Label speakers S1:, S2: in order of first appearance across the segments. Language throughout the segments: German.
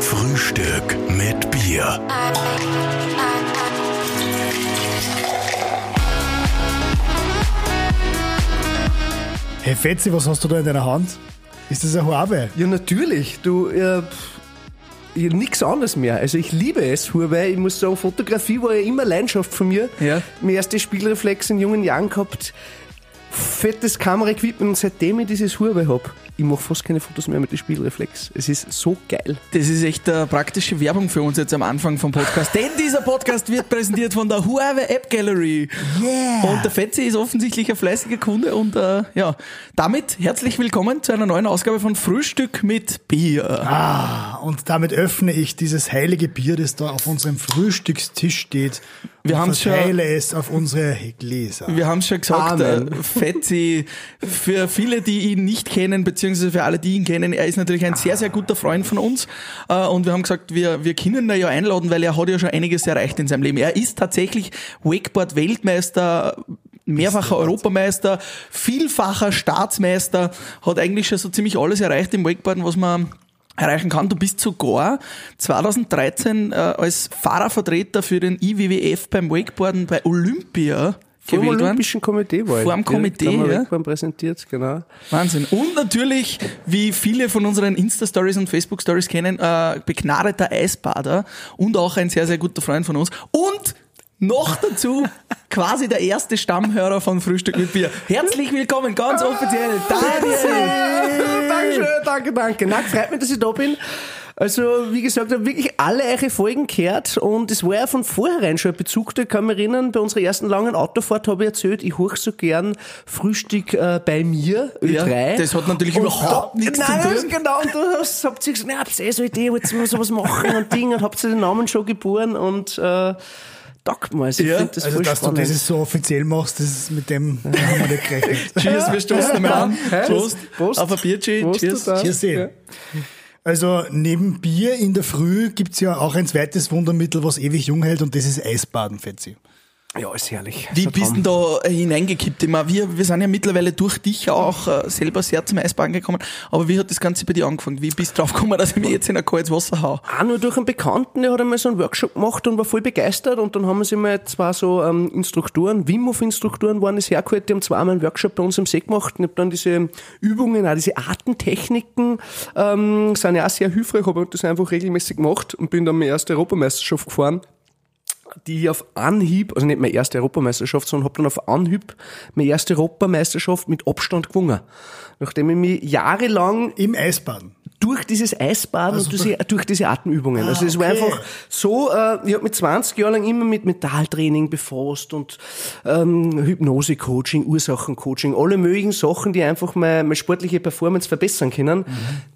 S1: Frühstück mit Bier.
S2: Hey Fetzi, was hast du da in deiner Hand? Ist das ein Huawei?
S3: Ja, natürlich. Du, äh, ich nix anderes mehr. Also ich liebe es, Huawei. Ich muss sagen, Fotografie war ja immer Leidenschaft von mir.
S2: Ja.
S3: Mein erstes Spielreflex in jungen Jahren gehabt. Fettes Kameraequipment und seitdem ich dieses Huawei hab, ich mache fast keine Fotos mehr mit dem Spielreflex. Es ist so geil.
S4: Das ist echt eine praktische Werbung für uns jetzt am Anfang vom Podcast. Denn dieser Podcast wird präsentiert von der Huawei App Gallery.
S2: Yeah!
S4: Und der Fetzi ist offensichtlich ein fleißiger Kunde und äh, ja, damit herzlich willkommen zu einer neuen Ausgabe von Frühstück mit Bier.
S2: Ah, und damit öffne ich dieses heilige Bier, das da auf unserem Frühstückstisch steht.
S4: Wir
S2: und
S4: haben's schon-
S2: es auf unsere Gläser.
S4: Wir haben schon gesagt, äh. Fetzi, für viele, die ihn nicht kennen, beziehungsweise für alle, die ihn kennen, er ist natürlich ein sehr, sehr guter Freund von uns. Äh, Und wir haben gesagt, wir, wir können ihn ja einladen, weil er hat ja schon einiges erreicht in seinem Leben. Er ist tatsächlich Wakeboard-Weltmeister, mehrfacher Europameister, vielfacher Staatsmeister, hat eigentlich schon so ziemlich alles erreicht im Wakeboarden, was man erreichen kann. Du bist sogar 2013 äh, als Fahrervertreter für den IWWF beim Wakeboarden bei Olympia
S3: Vor dem. Olympischen Komitee war ich.
S4: Vor dem Komitee, ja.
S3: Wegfahren präsentiert, genau.
S4: Wahnsinn. Und natürlich, wie viele von unseren Insta-Stories und Facebook-Stories kennen, äh, begnadeter Eisbader und auch ein sehr, sehr guter Freund von uns. Und noch dazu quasi der erste Stammhörer von Frühstück mit Bier. Herzlich willkommen, ganz offiziell, Daniel.
S3: Dankeschön, danke, danke. Na, freut mich, dass ich da bin. Also, wie gesagt, ich habe wirklich alle eure Folgen gehört und es war ja von vornherein schon ein Bezug da. Ich kann mich erinnern, bei unserer ersten langen Autofahrt habe ich erzählt, ich hoch so gern Frühstück äh, bei mir,
S4: Ja,
S3: Ö3.
S4: das hat natürlich
S3: Und
S4: überhaupt nichts
S3: Nein,
S4: zu tun.
S3: ist Genau, und du hast, habt ihr gesagt, na, habt ihr eh so eine Idee, wollt ihr mal sowas machen und Ding und habt ihr den Namen schon geboren und äh, taugt mir. Also, ich
S4: Ja,
S3: finde das
S2: also, dass du
S3: spannend.
S2: das so offiziell machst, das ist mit dem haben wir nicht gerechnet.
S4: Cheers, wir stoßen einmal an. Prost.
S3: Prost.
S4: Auf ein.
S3: Prost,
S4: Cheers.
S3: du da.
S2: Cheers, eh. Also neben Bier in der Früh gibt's ja auch ein zweites Wundermittel, was ewig jung hält und das ist Eisbaden, Fetzi.
S3: Ja, ist herrlich.
S4: Wie bist denn da hineingekippt? Immer? Wir, wir sind ja mittlerweile durch dich auch äh, selber sehr zum Eisbaden gekommen. Aber wie hat das Ganze bei dir angefangen? Wie bist du drauf gekommen, dass ich mich jetzt in ein kaltes Wasser hau?
S3: auch nur durch einen Bekannten, der hat einmal so einen Workshop gemacht und war voll begeistert und dann haben wir sich mal zwei so ähm, Instruktoren, Wim Hof Instruktoren waren es hergeholt, die haben zweimal einen Workshop bei uns im See gemacht und ich habe dann diese Übungen, auch diese Atemtechniken ähm, sind ja auch sehr hilfreich, habe das einfach regelmäßig gemacht und bin dann meine erste Europameisterschaft gefahren die ich auf Anhieb, also nicht meine erste Europameisterschaft, sondern habe dann auf Anhieb meine erste Europameisterschaft mit Abstand gewonnen. Nachdem ich mich jahrelang
S2: Im Eisbaden.
S3: Durch dieses Eisbaden
S2: Also
S3: und diese, durch diese Atemübungen. also es war
S2: okay.
S3: einfach so, äh, ich habe mit 20 Jahren lang immer mit Mentaltraining befasst und ähm, Hypnose-Coaching, Ursachencoaching, alle möglichen Sachen, die einfach meine, meine sportliche Performance verbessern können.
S4: Mhm.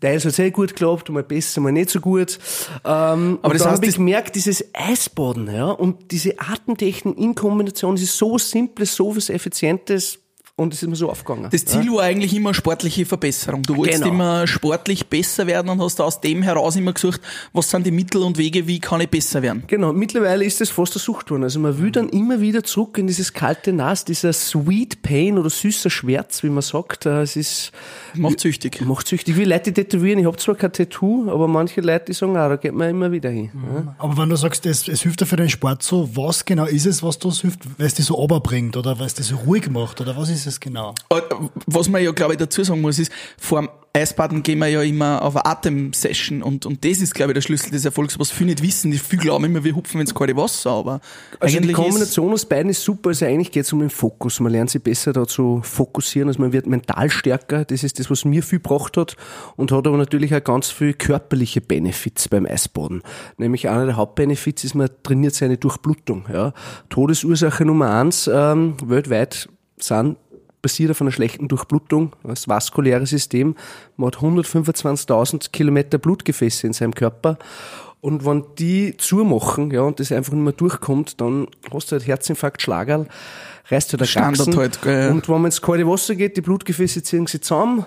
S3: Teils hat sehr gut geklappt, mal besser, mal nicht so gut. Ähm,
S4: Aber das
S3: dann habe ich gemerkt, dieses Eisbaden ja, und diese Atemtechnik in Kombination, das ist so simples, so was Effizientes und es ist mir so aufgegangen.
S4: Das Ziel war eigentlich immer sportliche Verbesserung. Du wolltest
S3: Genau.
S4: immer sportlich besser werden und hast aus dem heraus immer gesucht, was sind die Mittel und Wege, wie kann ich besser werden?
S3: Genau, mittlerweile ist das fast eine Sucht worden. Also man will dann immer wieder zurück in dieses kalte Nass, dieser Sweet Pain oder süßer Schmerz, wie man sagt. Äh, Es ist,
S4: Macht süchtig.
S3: macht süchtig. Wie Leute die tätowieren, ich habe zwar kein Tattoo, aber manche Leute die sagen, ah, da geht man immer wieder hin. Ja.
S2: Aber wenn du sagst, es, es hilft dir für den Sport so, was genau ist es, was das hilft? Weil es dich so runterbringt oder weil es dich so ruhig macht oder was ist es genau?
S4: Äh, Was man ja, glaube ich, dazu sagen muss, ist, vor dem Eisbaden gehen wir ja immer auf eine Atemsession und, und das ist, glaube ich, der Schlüssel des Erfolgs, was viele nicht wissen. Die viele glauben immer, wir hupfen ins kalte Wasser, aber
S3: Also die
S4: eigentlich ist,
S3: Kombination aus beiden ist super. Also eigentlich geht es um den Fokus. Man lernt sich besser da zu fokussieren. Also man wird mental stärker. Das ist das, was mir viel gebracht hat. Und hat aber natürlich auch ganz viel körperliche Benefits beim Eisbaden. Nämlich einer der Hauptbenefits ist, man trainiert seine Durchblutung. Ja. Todesursache Nummer eins ähm, weltweit sind basiert auf einer schlechten Durchblutung, das vaskuläre System. Man hat 125.000 Kilometer Blutgefäße in seinem Körper. Und wenn die zumachen, ja, und das einfach nicht mehr durchkommt, dann hast du halt Herzinfarkt, Schlagerl, reißt du der
S4: Standard halt, gell.
S3: Und wenn man ins kalte Wasser geht, die Blutgefäße ziehen sich zusammen,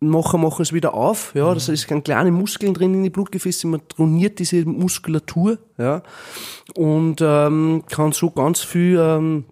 S3: nachher machen es wieder auf, ja, das ist ganz kleine Muskeln drin in die Blutgefäße, man trainiert diese Muskulatur, ja, und ähm, kann so ganz viel ähm,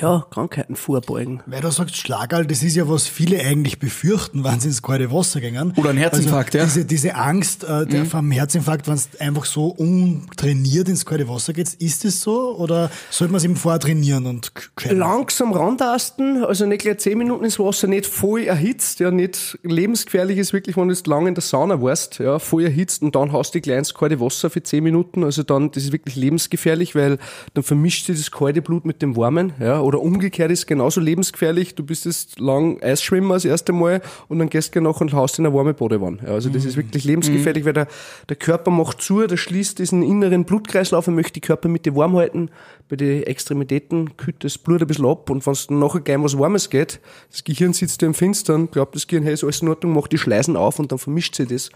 S3: ja, Krankheiten vorbeugen.
S2: Weil du sagst Schlagerl, das ist ja, was viele eigentlich befürchten, wenn sie ins kalte Wasser gehen.
S4: Oder ein Herzinfarkt,
S2: also
S4: ja.
S2: Diese, diese Angst äh, der, vom Herzinfarkt, wenn es einfach so untrainiert ins kalte Wasser geht, ist das so? Oder sollte man es eben vorher trainieren und können?
S3: Langsam rantasten, also nicht gleich 10 Minuten ins Wasser, nicht voll erhitzt, ja, nicht lebensgefährlich ist wirklich, wenn du jetzt lang in der Sauna warst, ja, voll erhitzt und dann hast du gleich ins kalte Wasser für 10 Minuten, also dann, das ist wirklich lebensgefährlich, weil dann vermischt sich das kalte Blut mit dem warmen, ja, oder umgekehrt ist genauso lebensgefährlich, du bist jetzt lang Eisschwimmer das erste Mal und dann gehst du noch und haust in eine warme Badewanne, ja, also das ist wirklich lebensgefährlich, weil der, der Körper macht zu, der schließt diesen inneren Blutkreislauf, er möchte die Körpermitte warm halten, bei den Extremitäten kühlt das Blut ein bisschen ab und wenn es dann nachher gleich was Warmes geht, das Gehirn sitzt da im Finstern, glaubt das Gehirn, hey, ist alles in Ordnung, macht die Schleisen auf und dann vermischt sich das.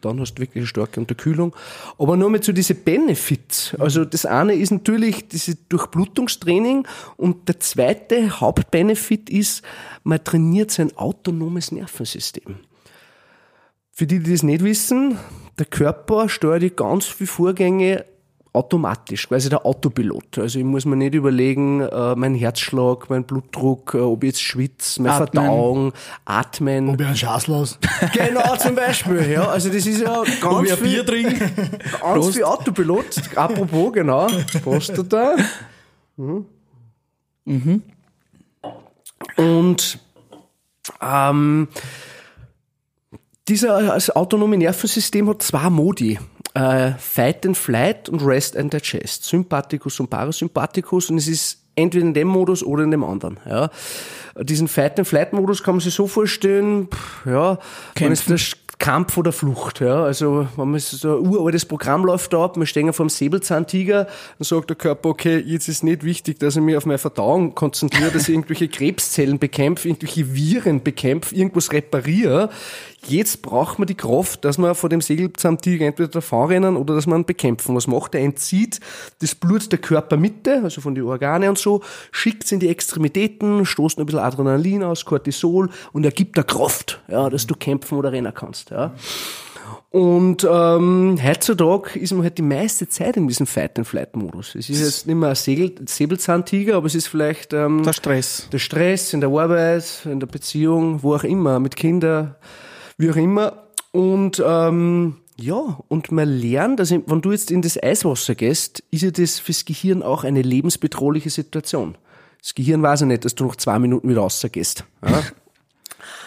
S3: Dann hast du wirklich eine starke Unterkühlung. Aber nur mit so diese Benefits. Also das eine ist natürlich diese Durchblutungstraining und der zweite Hauptbenefit ist, man trainiert sein autonomes Nervensystem. Für die, die das nicht wissen, der Körper steuert ganz viele Vorgänge automatisch, quasi der Autopilot. Also ich muss mir nicht überlegen, äh, mein Herzschlag, mein Blutdruck, äh, ob ich jetzt schwitze, meine
S4: Atmen.
S3: Verdauung, atmen.
S2: Ob ich einen Schaßlaus?
S3: Genau, zum Beispiel, ja. Also das ist ja
S4: Ob
S3: ganz
S4: ich ein Bier
S3: viel,
S4: trinke?
S3: ganz
S4: Prost.
S3: viel Autopilot. Apropos, genau. Prostata. Mhm. Und ähm, dieser das autonome Nervensystem hat zwei Modi. Äh, Fight and Flight und Rest and Digest. Sympathikus und Parasympathikus. Und es ist entweder in dem Modus oder in dem anderen. Ja. Diesen Fight and Flight Modus kann man sich so vorstellen, pff, ja, der Sch- Kampf oder Flucht, ja. Also, wenn man so ein uraltes Programm läuft da ab, wir stehen vor dem Säbelzahntiger, dann sagt der Körper, okay, jetzt ist nicht wichtig, dass ich mich auf meine Verdauung konzentriere, dass ich irgendwelche Krebszellen bekämpfe, irgendwelche Viren bekämpfe, irgendwas repariere. Jetzt braucht man die Kraft, dass man vor dem Säbelzahntiger entweder davon rennen oder dass man ihn bekämpfen. Was macht er? Er entzieht das Blut der Körpermitte, also von den Organe und so, schickt es in die Extremitäten, stoßt ein bisschen Adrenalin aus, Cortisol und er gibt der Kraft, ja, dass du kämpfen oder rennen kannst. Ja. Und ähm, heutzutage ist man halt die meiste Zeit in diesem Fight-and-Flight-Modus. Es ist jetzt nicht mehr ein Segel, Säbelzahntiger, aber es ist vielleicht ähm,
S4: Der Stress.
S3: der Stress in der Arbeit, in der Beziehung, wo auch immer, mit Kindern, wie auch immer. Und ähm, ja, und man lernt, also wenn du jetzt in das Eiswasser gehst, ist ja das fürs Gehirn auch eine lebensbedrohliche Situation. Das Gehirn weiß ja nicht, dass du nach zwei Minuten wieder rausgehst. Ja?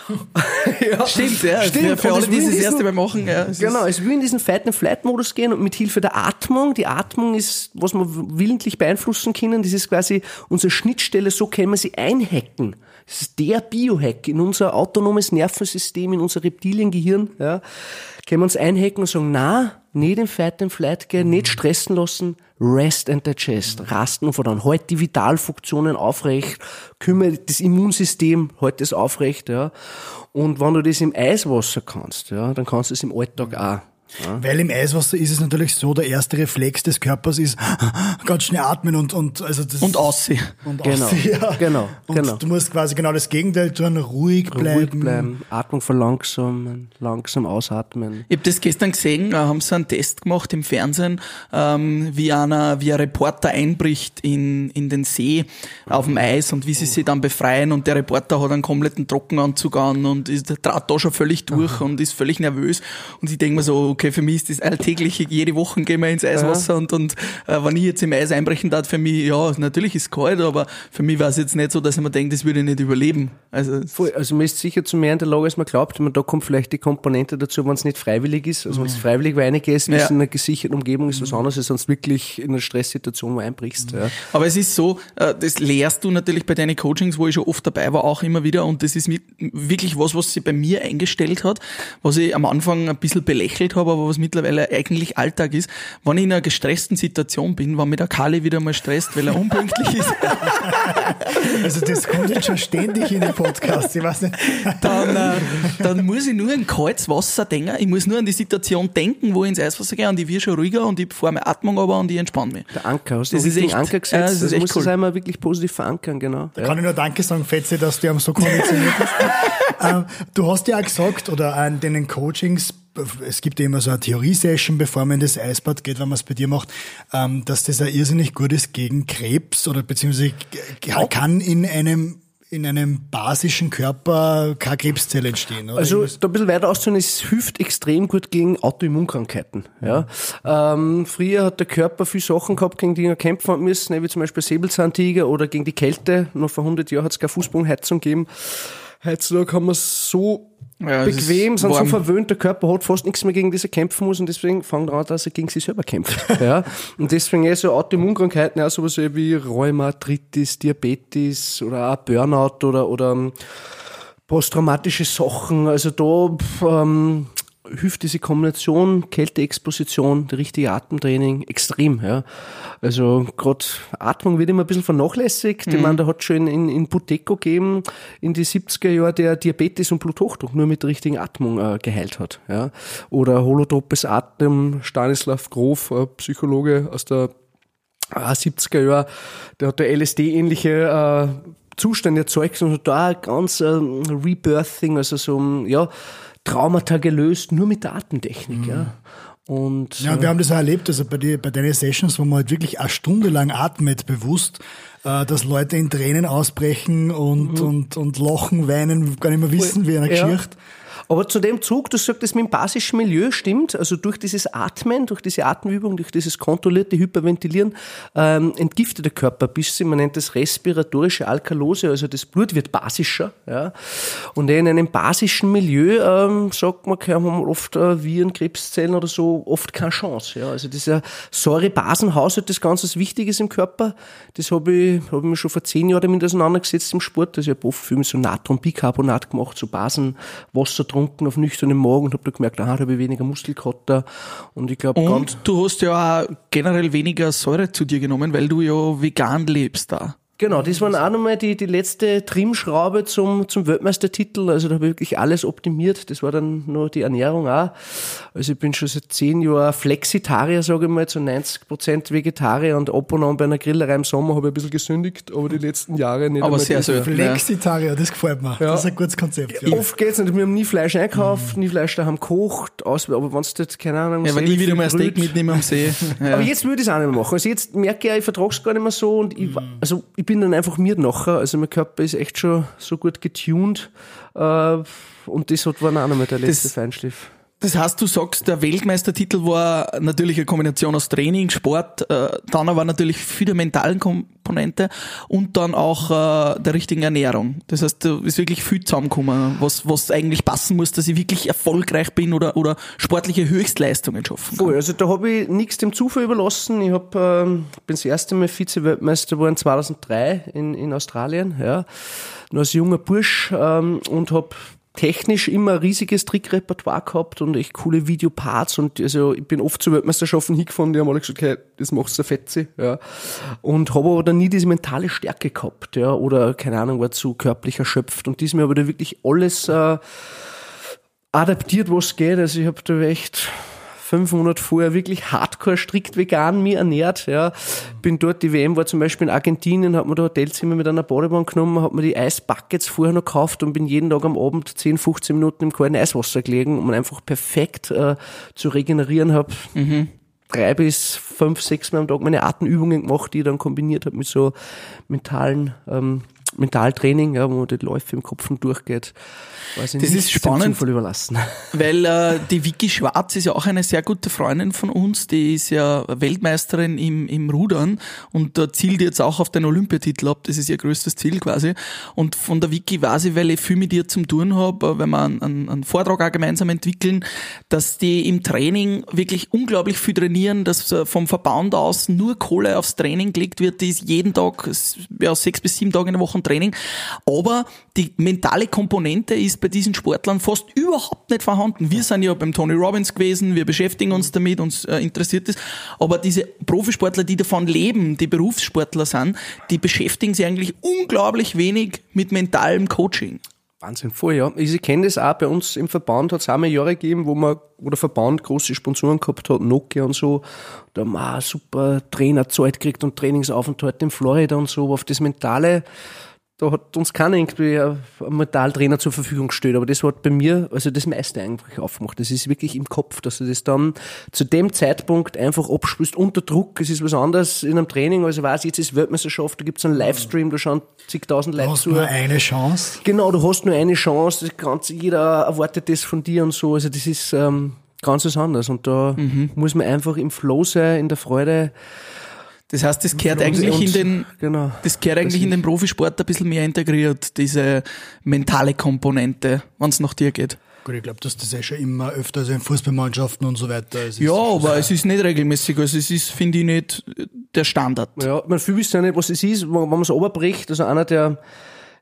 S3: ja.
S4: Stimmt, ja.
S3: Stimmt.
S4: Für, alle, die das erste Mal machen. Ja, es
S3: Genau, es will in diesen Fight-and-Flight-Modus gehen und mit Hilfe der Atmung, die Atmung ist, was wir willentlich beeinflussen können, das ist quasi unsere Schnittstelle, so können wir sie einhacken. Das ist der Biohack in unser autonomes Nervensystem, in unser Reptiliengehirn, ja. Können wir uns einhacken und sagen, na, nicht in Fight and Flight gehen, nicht stressen lassen, rest and digest, rasten und dann halt die Vitalfunktionen aufrecht, kümmere das Immunsystem, halt das aufrecht, ja. Und wenn du das im Eiswasser kannst, ja, dann kannst du es im Alltag auch.
S2: Weil im Eiswasser ist es natürlich so, der erste Reflex des Körpers ist ganz schnell atmen und, und also das
S4: und aussehen.
S2: und
S3: Genau,
S2: aussehen, ja.
S3: genau,
S2: und
S3: genau.
S2: du musst quasi genau das Gegenteil tun, ruhig bleiben.
S3: Ruhig bleiben, Atmung verlangsamen, langsam ausatmen.
S4: Ich habe das gestern gesehen, äh, haben sie einen Test gemacht im Fernsehen, ähm, wie einer, wie ein Reporter einbricht in, in den See auf dem Eis und wie sie sich dann befreien und der Reporter hat einen kompletten Trockenanzug an und ist, trat da schon völlig durch und ist völlig nervös und ich denke mir so, okay, für mich ist das alltägliche, jede Woche gehen wir ins Eiswasser und, und äh, wenn ich jetzt im Eis einbrechen darf, für mich, ja, natürlich ist es kalt, aber für mich war es jetzt nicht so, dass ich mir denke, das würde ich nicht überleben. Also,
S3: Voll, also man ist sicher zu mehr in der Lage, als man glaubt. Man, da kommt vielleicht die Komponente dazu, wenn es nicht freiwillig ist. Also wenn es freiwillig reingehst, bist
S4: Ja.
S3: in einer gesicherten Umgebung, ist was anderes, als sonst wirklich in einer Stresssituation wo einbrichst. Ja.
S4: Aber es ist so, äh, das lehrst du natürlich bei deinen Coachings, wo ich schon oft dabei war, auch immer wieder. Und das ist wirklich was, was sich bei mir eingestellt hat, was ich am Anfang ein bisschen belächelt habe, aber was mittlerweile eigentlich Alltag ist. Wenn ich in einer gestressten Situation bin, wenn mich der Kali wieder mal stresst, weil er unpünktlich ist,
S2: Also das kommt jetzt schon ständig in den Podcast. Ich weiß nicht.
S4: dann, äh, dann muss ich nur in kaltes Wasser denken. Ich muss nur an die Situation denken, wo ich ins Eiswasser gehe und ich werde schon ruhiger und ich fahre meine Atmung aber und ich entspanne mich.
S3: Der Anker, hast du
S4: Das ist echt-
S3: Anker
S4: ja,
S3: gesetzt?
S4: das ist
S3: das
S4: echt
S3: muss
S4: cool.
S3: das einmal wirklich positiv verankern, genau.
S2: Da kann ich nur Danke sagen, Fetze, dass du am so konditioniert bist. ähm, du hast ja auch gesagt, oder an den Coachings es gibt ja immer so eine Theorie-Session, bevor man in das Eisbad geht, wenn man es bei dir macht, ähm, dass das ja irrsinnig gut ist gegen Krebs oder beziehungsweise kann in einem in einem basischen Körper keine Krebszelle entstehen. Oder?
S3: Also da ein bisschen weiter auszuholen, es hilft extrem gut gegen Autoimmunkrankheiten. Ja. Ähm, früher hat der Körper viele Sachen gehabt, gegen die er kämpfen hat müssen, wie zum Beispiel Säbelzahntiger oder gegen die Kälte. Noch vor 100 Jahren hat es keine Fußbodenheizung gegeben. Heutzutage kann man so ja, bequem, sind so verwöhnt, der Körper hat fast nichts mehr gegen diese kämpfen muss und deswegen fangen an, dass er gegen sich selber kämpft. ja. Und deswegen eh so Autoimmunkrankheiten, ja, sowas wie Rheumatritis, Diabetes oder auch Burnout oder, oder ähm, posttraumatische Sachen. Also da ähm, hilft diese Kombination Kälteexposition, richtige Atemtraining extrem. Ja. Also gerade Atmung wird immer ein bisschen vernachlässigt. Mhm. Ich meine, da hat schon in, in Buteco gegeben in die 70er Jahre, der Diabetes und Bluthochdruck nur mit der richtigen Atmung äh, geheilt hat. Ja. Oder holotropes Atmen, Stanislav Grof, äh, Psychologe aus der äh, 70er Jahre, der hat da LSD-ähnliche äh, Zustände erzeugt und hat da ganz äh, Rebirthing, also so, ja, Traumata gelöst, nur mit der Atemtechnik. Mhm. Ja. Und,
S2: ja, wir haben das auch erlebt, also bei, die, bei deinen Sessions, wo man halt wirklich eine Stunde lang atmet, bewusst, äh, dass Leute in Tränen ausbrechen und, mhm. und, und lachen, weinen, gar nicht mehr wissen, wie einer ja. Geschichte.
S3: Aber zu dem Zug, du sagst, das mit dem basischen Milieu stimmt, also durch dieses Atmen, durch diese Atemübung, durch dieses kontrollierte Hyperventilieren ähm, entgiftet der Körper ein bisschen, man nennt das respiratorische Alkalose, also das Blut wird basischer. Ja. Und in einem basischen Milieu, ähm, sagt man, haben oft äh, Viren, Krebszellen oder so, oft keine Chance. Ja. Also dieser Säure-Basen-Haushalt, das ganz was Wichtiges im Körper, das habe ich, hab ich mir schon vor zehn Jahren damit auseinandergesetzt im Sport. Also ich habe oft viel mit so Natronbicarbonat gemacht, so Basen, Wasser getrunken auf nüchternen Morgen und habe da gemerkt, aha, da habe ich weniger Muskelkater. Und ich glaube,
S4: Und du hast ja auch generell weniger Säure zu dir genommen, weil du ja vegan lebst da.
S3: Genau, das war auch nochmal die, die letzte Trimschraube zum, zum Weltmeistertitel. Also da habe ich wirklich alles optimiert. Das war dann nur die Ernährung auch. Also ich bin schon seit zehn Jahren Flexitarier, sage ich mal, zu 90 Prozent Vegetarier und ab und an bei einer Grillerei im Sommer habe ich ein bisschen gesündigt, aber die letzten Jahre nicht.
S2: Aber sehr schön. Flexitarier, das gefällt mir. Ja. Das ist ein gutes Konzept.
S3: Ja. Oft geht's nicht. Wir haben nie Fleisch einkauft, mhm. nie Fleisch daheim gekocht, aus, aber wenn du jetzt, keine Ahnung,
S4: ja, aber nie wieder mal ein Steak mitnehmen am See.
S3: Ja. Aber jetzt würde ich es auch nicht mehr machen. Also jetzt merke ich, ich vertrage es gar nicht mehr so und ich, mhm. also ich ich bin dann einfach mir nachher. Also mein Körper ist echt schon so gut getuned. Äh, und das hat war auch nochmal der letzte das, Feinschliff.
S4: Das heißt, du sagst, der Weltmeistertitel war natürlich eine Kombination aus Training, Sport, äh, dann aber natürlich viel der mentalen Komponente und dann auch äh, der richtigen Ernährung. Das heißt, da ist wirklich viel zusammengekommen, was, was eigentlich passen muss, dass ich wirklich erfolgreich bin oder, oder sportliche Höchstleistungen schaffen
S3: kann. Voll, also da habe ich nichts dem Zufall überlassen. Ich hab, ähm, bin das erste Mal Vize-Weltmeister geworden 2003 in, in Australien, ja. Nur als junger Bursch ähm, und habe technisch immer ein riesiges Trickrepertoire gehabt und echt coole Videoparts und also ich bin oft zu Weltmeisterschaften hingefahren, die haben alle gesagt, hey, das machst du fetzi, ja. Und habe aber dann nie diese mentale Stärke gehabt, ja, oder keine Ahnung, war zu körperlich erschöpft und diesmal habe ich da wirklich alles äh, adaptiert, was geht. Also ich habe da echt fünf Monate vorher wirklich hardcore strikt vegan mir ernährt. Ja. Bin dort, die WM war zum Beispiel in Argentinien, hat mir da Hotelzimmer mit einer Badebahn genommen, hat mir die Eisbuckets vorher noch gekauft und bin jeden Tag am Abend 10, 15 Minuten im kalten Eiswasser gelegen, um einfach perfekt äh, zu regenerieren habe. Mhm drei bis fünf, sechs Mal am Tag meine Atemübungen gemacht, die ich dann kombiniert habe mit so mentalen ähm, Mentaltraining, ja, wo man die Läufe im Kopf durchgeht.
S4: Weiß ich das ist spannend, überlassen. weil äh, die Vicky Schwarz ist ja auch eine sehr gute Freundin von uns, die ist ja Weltmeisterin im, im Rudern und da zielt jetzt auch auf den Olympiatitel ab, das ist ihr größtes Ziel quasi. Und von der Vicky weiß ich, weil ich viel mit ihr zum tun habe, äh, wenn wir einen, einen, einen Vortrag auch gemeinsam entwickeln, dass die im Training wirklich unglaublich viel trainieren, dass äh, vom Verband aus nur Kohle aufs Training gelegt wird, die ist jeden Tag, ja, sechs bis sieben Tage in der Woche Training. Aber die mentale Komponente ist bei diesen Sportlern fast überhaupt nicht vorhanden. Wir sind ja beim Tony Robbins gewesen, wir beschäftigen uns damit, uns äh, interessiert es. Aber diese Profisportler, die davon leben, die Berufssportler sind, die beschäftigen sich eigentlich unglaublich wenig mit mentalem Coaching.
S3: Wahnsinn, voll, ja. Ich kenne das auch bei uns im Verband, hat es auch mal Jahre gegeben, wo man, wo der Verband große Sponsoren gehabt hat, Nokia und so. Da haben wir super Trainer Zeit gekriegt und Trainingsaufenthalte in Florida und so, auf das Mentale da hat uns keiner irgendwie ein Metalltrainer zur Verfügung gestellt, aber das hat bei mir also das meiste eigentlich aufgemacht. Das ist wirklich im Kopf, dass du das dann zu dem Zeitpunkt einfach abspürst unter Druck. Es ist was anderes in einem Training, also weiß jetzt ist Weltmeisterschaft, da gibt es einen Livestream, da schauen zigtausend Leute
S2: Du hast
S3: zu.
S2: nur eine Chance.
S3: Genau, du hast nur eine Chance, das Ganze, jeder erwartet das von dir und so. Also das ist ähm, ganz was anderes. Und da
S4: Mhm.
S3: muss man einfach im Flow sein, in der Freude.
S4: Das heißt, das gehört
S3: Und-
S4: eigentlich in den,
S3: genau.
S4: das gehört eigentlich in den Profisport ein bisschen mehr integriert, diese mentale Komponente, wenn es nach dir geht.
S2: Gut, ich glaube, dass das ja schon immer öfter, also in Fußballmannschaften und so weiter. Es ist
S4: Ja, aber
S2: so-
S4: es ist nicht regelmäßig, also es ist, finde ich, nicht der Standard.
S3: Ja, man viel wissen ja nicht, was es ist, wenn man es runterbricht. Also einer der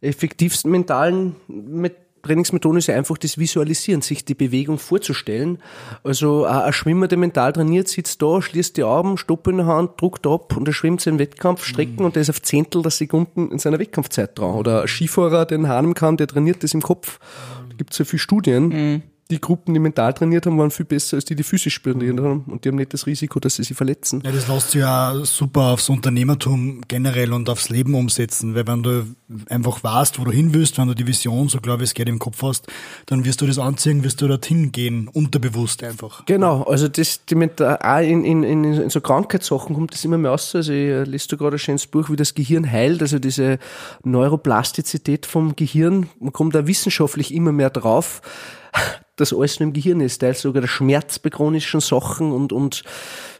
S3: effektivsten mentalen Met Trainingsmethoden ist ja einfach das Visualisieren, sich die Bewegung vorzustellen. Also ein Schwimmer, der mental trainiert, sitzt da, schließt die Augen, Stopp in der Hand, druckt ab und er schwimmt seinen Wettkampf, Strecken und der ist auf Zehntel der Sekunden in seiner Wettkampfzeit dran. Oder ein Skifahrer, der in Hanem kann, der trainiert das im Kopf. Da gibt es ja viele Studien. Die Gruppen, die mental trainiert haben, waren viel besser als die, die physisch trainiert haben. Und die haben nicht das Risiko, dass sie sich verletzen.
S2: Ja, das lässt sich ja super aufs Unternehmertum generell und aufs Leben umsetzen, weil wenn du einfach weißt, wo du hin willst, wenn du die Vision, so glaube ich, es geht im Kopf hast, dann wirst du das anziehen, wirst du dorthin gehen, unterbewusst einfach.
S3: Genau, also das, die äh, auch in, in, in, in so Krankheitssachen kommt das immer mehr aus. Also ich äh, lese da gerade ein schönes Buch, wie das Gehirn heilt, also diese Neuroplastizität vom Gehirn. Man kommt da wissenschaftlich immer mehr drauf, dass alles nur im Gehirn ist, teils sogar der Schmerz bei chronischen Sachen und, und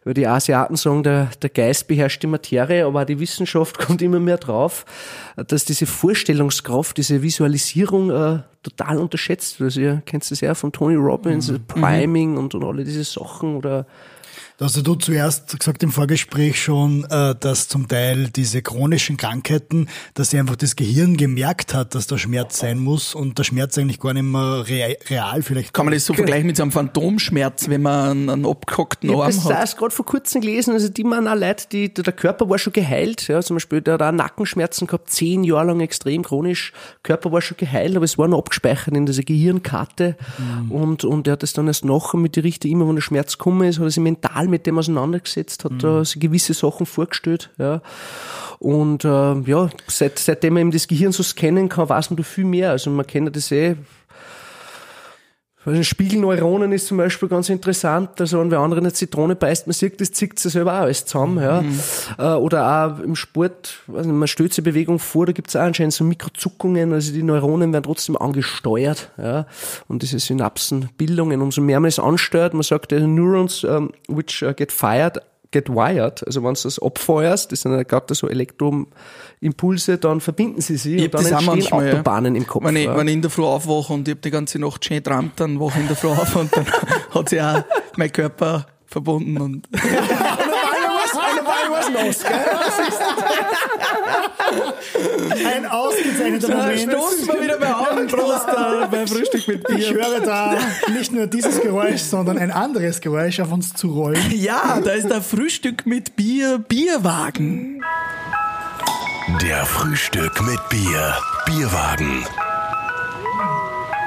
S3: weil die Asiaten sagen, der, der Geist beherrscht die Materie, aber auch die Wissenschaft kommt immer mehr drauf, dass diese Vorstellungskraft, diese Visualisierung äh, total unterschätzt wird. Also ihr kennt das ja von Tony Robbins, Priming und, und alle diese Sachen oder
S2: Da hast du zuerst gesagt im Vorgespräch schon, äh, dass zum Teil diese chronischen Krankheiten, dass sie einfach das Gehirn gemerkt hat, dass da Schmerz sein muss und der Schmerz eigentlich gar nicht mehr rea- real vielleicht.
S4: Kann man das so vergleichen mit so einem Phantomschmerz, wenn man einen, abgehackten
S3: Ich habe
S4: Arm
S3: das
S4: hat?
S3: erst gerade vor kurzem gelesen, also die man auch Leute, die, der Körper war schon geheilt, ja, zum Beispiel, der hat auch Nackenschmerzen gehabt, zehn Jahre lang extrem chronisch, Körper war schon geheilt, aber es war noch abgespeichert in dieser Gehirnkarte und, und er hat das dann erst nachher mit der Richter, immer wenn der Schmerz gekommen ist, hat er sich mental mit dem auseinandergesetzt, hat da sich gewisse Sachen vorgestellt, ja. Und äh, ja, seit, seitdem man eben das Gehirn so scannen kann, weiß man da viel mehr. Also man kennt ja das eh, also Spiegelneuronen ist zum Beispiel ganz interessant. Also wenn wer andere eine Zitrone beißt, man sieht, das zieht sich selber auch alles zusammen. Ja. Äh, Oder auch im Sport, also man stellt sich Bewegung vor, da gibt es auch anscheinend so Mikrozuckungen, also die Neuronen werden trotzdem angesteuert. Ja. Und diese Synapsenbildungen, umso mehr man es ansteuert, man sagt, also Neurons um, which uh, get fired get wired, also wenn du das abfeuerst, das sind ja gerade so Elektroimpulse, dann verbinden sie sich
S4: Ich
S3: und dann entstehen
S4: manchmal, ja.
S3: Autobahnen im Kopf.
S4: Wenn ich,
S3: ja.
S4: wenn ich in der Früh aufwache und ich hab die ganze Nacht schön geträumt, dann wache ich in der Früh auf und dann hat sich auch mein Körper verbunden und
S2: Ein ausgezeichneter Moment.
S4: stoßen wir wieder bei Abendbrust äh, beim Frühstück mit
S2: Ich
S4: Bier.
S2: höre da nicht nur dieses Geräusch, sondern ein anderes Geräusch auf uns zu rollen.
S4: Ja, da ist der Frühstück mit Bier, Bierwagen.
S1: Der Frühstück mit Bier. Bierwagen.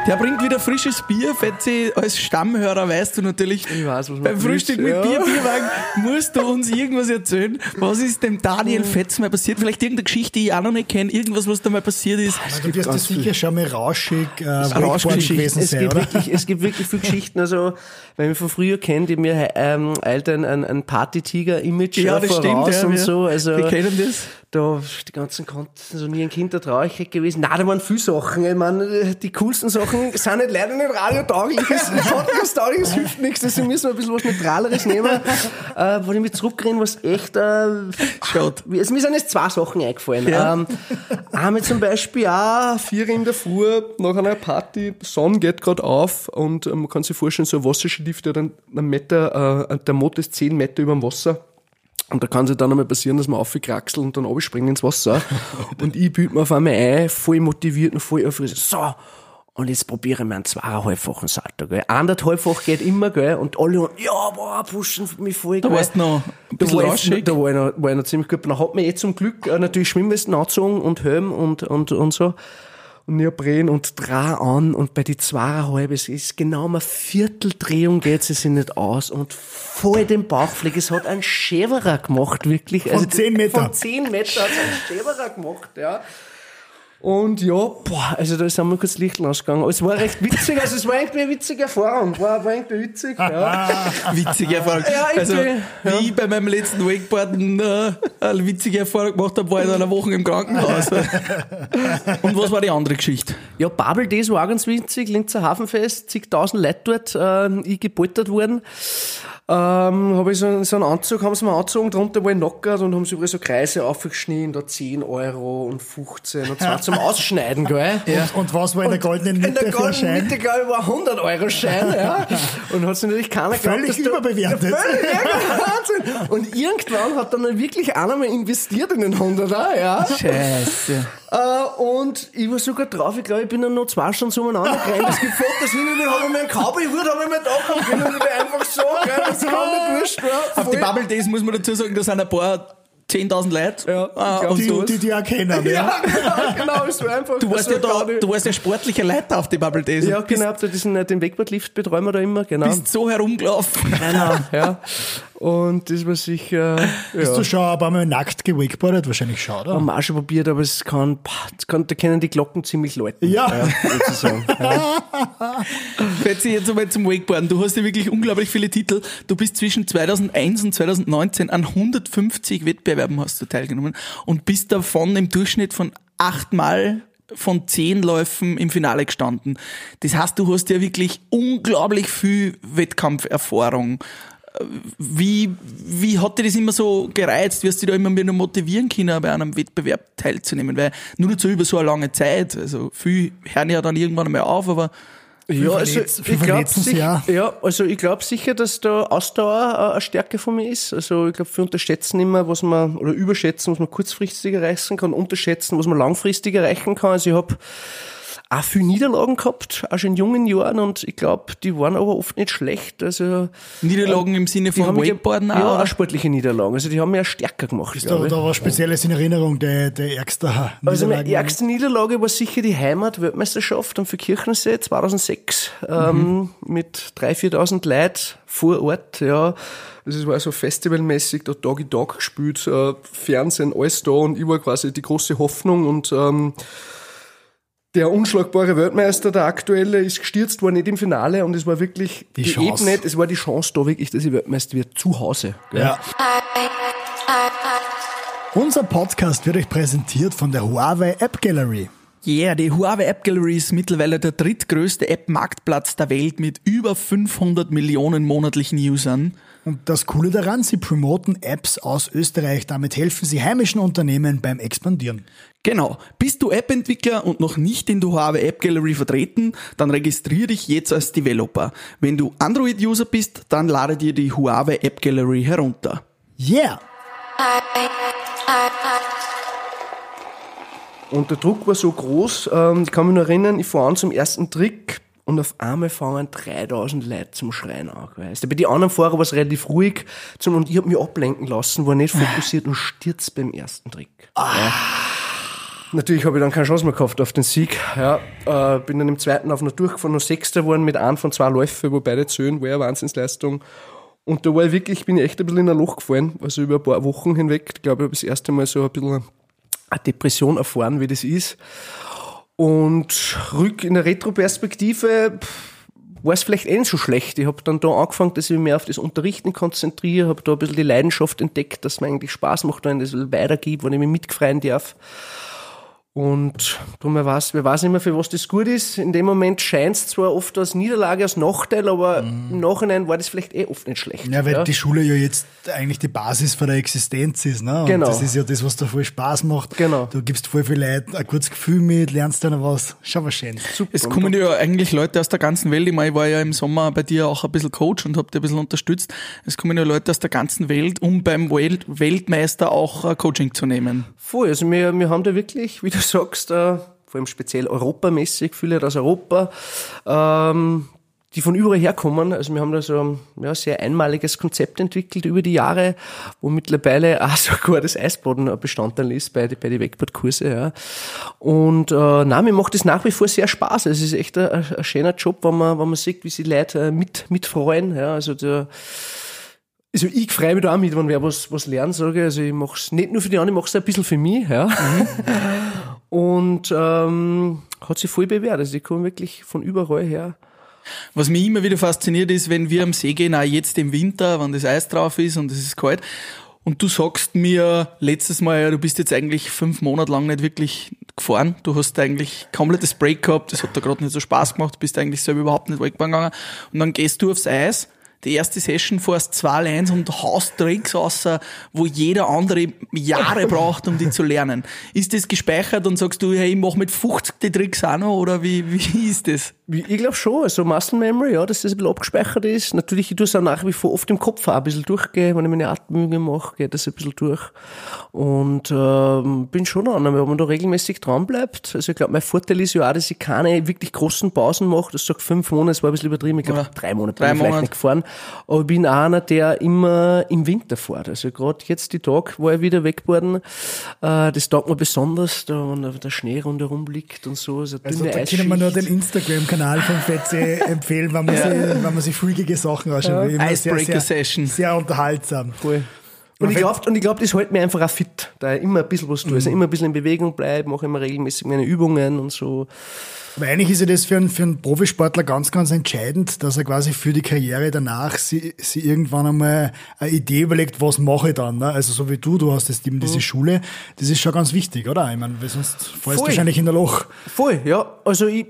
S4: Der bringt wieder frisches Bier. Fetzi, als Stammhörer weißt du natürlich,
S3: Ich weiß, was man
S4: beim Frühstück mit
S3: ja.
S4: Bier, Bierwagen musst du uns irgendwas erzählen. Was ist dem Daniel Fetz mal passiert? Vielleicht irgendeine Geschichte, die ich auch noch nicht kenne. Irgendwas, was da mal passiert ist.
S2: Du wirst ja sicher schon mal rauschig äh,
S4: Rauschgeschichten.
S2: gewesen
S3: es
S2: sein,
S3: gibt,
S2: oder?
S3: wirklich, es gibt wirklich viele Geschichten. Also, wenn man von früher kennt, die mir ähm, Eltern ein, ein Party-Tiger-Image
S4: Ja,
S3: äh,
S4: das
S3: voraus
S4: stimmt. Ja,
S3: und
S4: wir,
S3: so. Also,
S4: wir kennen das.
S3: Da die ganzen Kanten so nie ein Kind der Traurigkeit gewesen. Nein, da waren viele Sachen. Ich meine, die coolsten Sachen sind nicht leider nicht radiotaugliches, podcast-taugliches hilft nichts, deswegen müssen wir ein bisschen was Neutraleres nehmen. äh, wenn ich mich zurückrenne, was echt, äh,
S4: Schaut.
S3: wie- also mir sind jetzt zwei Sachen eingefallen.
S4: Ja.
S3: Ähm, einmal zum Beispiel auch vier in der Früh nach einer Party, Sonne geht gerade auf und äh, man kann sich vorstellen, so ein Wasserskilift, der dann einen Meter, äh, der Motor ist zehn Meter über dem Wasser. Und da kann es dann einmal passieren, dass man aufkraxelt und dann abspringen ins Wasser. und ich büte mir auf einmal ein, voll motiviert und voll aufgeregt. So, und jetzt probiere ich meinen zweieinhalbfachen Salto, gell. Anderthalbfach geht immer, gell. Und alle, ja, boah, pushen mich voll,
S4: Da
S3: gell.
S4: warst du noch ein
S3: Da
S4: bisschen
S3: war, ich, da war ich noch, war ich noch ziemlich gut. Dann hat mir eh zum Glück äh, natürlich Schwimmwesten angezogen und Helm und, und, und so. Und Neopren und dreh an und bei die zweieinhalb, es ist genau um eine Vierteldrehung geht sie sich nicht aus und voll den Bauchfleck. Es hat einen Schäberer gemacht, wirklich.
S2: Von zehn Meter.
S3: Von zehn Meter hat es einen Schäberer gemacht, ja. Und ja, boah, also da sind wir kurz Licht ausgegangen. Es war recht witzig, also es war eigentlich eine witzige Erfahrung. War, war irgendwie witzig, ja.
S4: Witzige Erfahrung.
S3: Ja,
S4: also,
S3: irgendwie,
S4: wie
S3: ja.
S4: ich bei meinem letzten Wakeboarden äh, eine witzige Erfahrung gemacht habe, war ich in einer Woche im Krankenhaus. Und was war die andere Geschichte?
S3: Ja, Babel Days war auch ganz witzig, Linzer Hafenfest, zigtausend Leute dort, äh, ich gepoltert worden. Ähm, habe ich so, so einen Anzug, haben sie mir angezogen, drunter war ich knockert und haben sie überall so Kreise aufgeschnitten, da 10 Euro und 15 und 20 zum Ausschneiden, gell?
S2: Und, und was war in der goldenen
S3: In
S2: Mitte
S3: der
S2: für ein
S3: goldenen? Mitte, glaube ich, war ein 100 Euro Schein, ja. Und hat sich natürlich keiner geglaubt,
S2: Völlig
S3: da-
S2: überbewertet.
S3: Ja, völlig, ja, Wahnsinn. Und irgendwann hat dann wirklich einer mal investiert in den 100er, ja.
S4: Scheiße.
S3: Äh, und ich war sogar drauf, ich glaube, ich bin dann noch zwei Stunden so umeinander gerannt. Es gibt Fotos hin und ich habe mir einen Cowboy-Hut habe ich mir da gehabt können und ich einfach so, gell, nicht wurscht, ja.
S4: Auf die. Bubble Days muss man dazu sagen, da sind ein paar 10.000 Leute.
S3: Ja,
S4: Ah, und
S2: Die,
S4: du,
S2: die die auch kennen, ja.
S3: Ja, genau, genau, es war einfach.
S4: du, warst ja da, du warst ja sportlicher Leiter auf die Bubble Days.
S3: Ja,
S4: bist,
S3: genau, da diesen, äh, den Wakeboard-Lift betreuen wir da immer, genau.
S4: bist so herumgelaufen.
S3: Genau, ja. Und das war sicher,
S2: Bist
S3: ja.
S2: du schon ein paar Mal nackt gewakeboardet? Wahrscheinlich schon, oder?
S3: Haben wir auch schon probiert, aber es kann, kann, da können die Glocken ziemlich läuten.
S2: Ja.
S3: sozusagen. Ja.
S4: Fetzi, jetzt einmal zum Wakeboarden. Du hast ja wirklich unglaublich viele Titel. Du bist zwischen 2001 und 2019 an 150 Wettbewerben hast du teilgenommen und bist davon im Durchschnitt von achtmal von zehn Läufen im Finale gestanden. Das heißt, du hast ja wirklich unglaublich viel Wettkampferfahrung. Wie, wie hat dir das immer so gereizt? Wie hast du dich da immer wieder motivieren können, bei einem Wettbewerb teilzunehmen? Weil nur dazu über so eine lange Zeit, also viel hören ja dann irgendwann einmal auf, aber
S3: Ja, also
S2: verletzt- viel
S3: ich glaube sicher, ja, also ich glaube sicher, dass da Ausdauer eine Stärke von mir ist. Also ich glaube, wir unterschätzen immer, was man oder überschätzen, was man kurzfristig erreichen kann, unterschätzen, was man langfristig erreichen kann. Also ich habe auch viel Niederlagen gehabt, auch schon in jungen Jahren und ich glaube, die waren aber oft nicht schlecht. Also
S4: Niederlagen im Sinne von Wakeboarden auch.
S3: Ja, auch sportliche Niederlagen. Also die haben mich auch stärker gemacht.
S2: Da,
S3: glaube ich.
S2: da war Spezielles in Erinnerung, der, der ärgste
S3: Also meine ärgste Niederlage war sicher die Heimat-Weltmeisterschaft am Kirchensee 2006 ähm, mit 3.000, 4.000 Leuten vor Ort. Ja, das war so festivalmäßig, da Dog in Dog gespielt, äh, Fernsehen, alles da und ich war quasi die große Hoffnung und ähm, der unschlagbare Weltmeister, der aktuelle, ist gestürzt, war nicht im Finale und es war wirklich
S2: Die
S3: die,
S2: Chance.
S3: Ebene, es war die Chance da wirklich, dass ich Weltmeister wird zu Hause. gell?
S2: Ja. Unser Podcast wird euch präsentiert von der Huawei App Gallery.
S4: Yeah, die Huawei App Gallery ist mittlerweile der drittgrößte App-Marktplatz der Welt mit über 500 Millionen monatlichen Usern.
S2: Und das Coole daran, sie promoten Apps aus Österreich. Damit helfen sie heimischen Unternehmen beim Expandieren.
S4: Genau. Bist du App-Entwickler und noch nicht in der Huawei App Gallery vertreten, dann registriere dich jetzt als Developer. Wenn du Android-User bist, dann lade dir die Huawei App Gallery herunter.
S2: Yeah!
S3: Und der Druck war so groß, ähm, ich kann mich noch erinnern, ich fahre an zum ersten Trick und auf einmal fangen 3000 Leute zum Schreien an. Weißt du? Bei den anderen Fahrern war es relativ ruhig und ich habe mich ablenken lassen, war nicht fokussiert und stürzt beim ersten Trick. Ja. Natürlich habe ich dann keine Chance mehr gehabt auf den Sieg. Ja, äh, bin dann im zweiten auf einer durchgefahren, noch Sechster geworden mit einem von zwei Läufen, wo beide zählen, war ja Wahnsinnsleistung. Und da war ich wirklich, bin ich echt ein bisschen in ein Loch gefallen, also über ein paar Wochen hinweg. Ich glaube, ich habe das erste Mal so ein bisschen eine Depression erfahren, wie das ist. Und rück in der Retroperspektive war es vielleicht eh nicht so schlecht. Ich habe dann da angefangen, dass ich mich mehr auf das Unterrichten konzentriere, habe da ein bisschen die Leidenschaft entdeckt, dass mir eigentlich Spaß macht, wenn das weitergibt, wenn ich mich mitgefreien darf. Und darum, wer weiß, wer weiß nicht mehr, für was das gut ist. In dem Moment scheint es zwar oft als Niederlage, als Nachteil, aber im Nachhinein war das vielleicht eh oft nicht schlecht.
S2: Mhm. Ja, weil die Schule ja jetzt eigentlich die Basis für der Existenz ist. Ne? Und
S3: Genau.
S2: das ist ja das, was da voll Spaß macht.
S3: Genau.
S2: Du gibst voll viel Leuten ein kurzes Gefühl mit, lernst dann was. Schon was Schönes.
S4: Es kommen ja eigentlich Leute aus der ganzen Welt. Ich, meine, ich war ja im Sommer bei dir auch ein bisschen Coach und habe dir ein bisschen unterstützt. Es kommen ja Leute aus der ganzen Welt, um beim Welt Weltmeister auch äh, Coaching zu nehmen.
S3: Voll, also wir, wir haben da wirklich, wie du sagst, äh, vor allem speziell europamäßig, viele aus Europa, ähm, die von überall herkommen. Also wir haben da so ein ja, sehr einmaliges Konzept entwickelt über die Jahre, wo mittlerweile auch sogar das Eisboden Bestandteil ist bei, bei den Wakeboard-Kurse. Ja. Und äh, nein, mir macht das nach wie vor sehr Spaß. Es ist echt ein, ein schöner Job, wenn man, wenn man sieht, wie sich Leute äh, mit, mitfreuen. Ja. Also der, also ich freue mich da auch mit, wenn wer was, was lernen, sage ich. Also ich mache es nicht nur für die anderen, ich mache es ein bisschen für mich. Ja. Und ähm, hat sich voll bewährt. Also die kommen wirklich von überall her.
S4: Was mich immer wieder fasziniert ist, wenn wir am See gehen, auch jetzt im Winter, wenn das Eis drauf ist und es ist kalt, und du sagst mir letztes Mal, ja, du bist jetzt eigentlich fünf Monate lang nicht wirklich gefahren. Du hast eigentlich komplettes Break gehabt, das hat da gerade nicht so Spaß gemacht, du bist eigentlich selber überhaupt nicht weggegangen. Und dann gehst du aufs Eis die erste Session fährst zwei Lines und haust Tricks raus, wo jeder andere Jahre braucht, um die zu lernen. Ist das gespeichert und sagst du, hey, ich mach mit 50 die Tricks auch noch, oder wie, wie ist das?
S3: Ich glaube schon, also Muscle Memory, ja, dass das ein bisschen abgespeichert ist. Natürlich, ich tue es auch nach wie vor oft im Kopf auch ein bisschen durchgehen, wenn ich meine Atemübungen mache, geht das ein bisschen durch. Und ähm, bin schon an, wenn man da regelmäßig dran bleibt. Also ich glaube, mein Vorteil ist ja auch, dass ich keine wirklich großen Pausen mache. Das sagt fünf Monate, das war ein bisschen übertrieben. Ich glaube, ja. drei Monate drei bin ich vielleicht nicht gefahren. Aber ich bin einer, der immer im Winter fährt. Also gerade jetzt die Tag, wo ich wieder weg worden, äh, das taugt mir besonders, da wenn der Schnee rundherum liegt und so.
S2: Also, also da können wir nur den Instagram-Kanal von Fetze empfehlen, wenn man, ja. sich, wenn man sich freakige Sachen anschaut.
S4: Ja. Icebreaker-Session.
S2: Sehr, sehr, unterhaltsam.
S3: Cool. Und ich glaube, glaube, das hält mir einfach auch fit, da ich immer ein bisschen was tue, also immer ein bisschen in Bewegung bleibe, mache immer regelmäßig meine Übungen und so.
S2: Aber eigentlich ist ja das für einen, für einen Profisportler ganz, ganz entscheidend, dass er quasi für die Karriere danach sie, sie irgendwann einmal eine Idee überlegt, was mache ich dann. Ne? Also so wie du, du hast jetzt eben diese mhm. Schule, das ist schon ganz wichtig, oder? Ich meine, sonst fallst du wahrscheinlich in der Loch.
S3: Voll, ja. Also ich,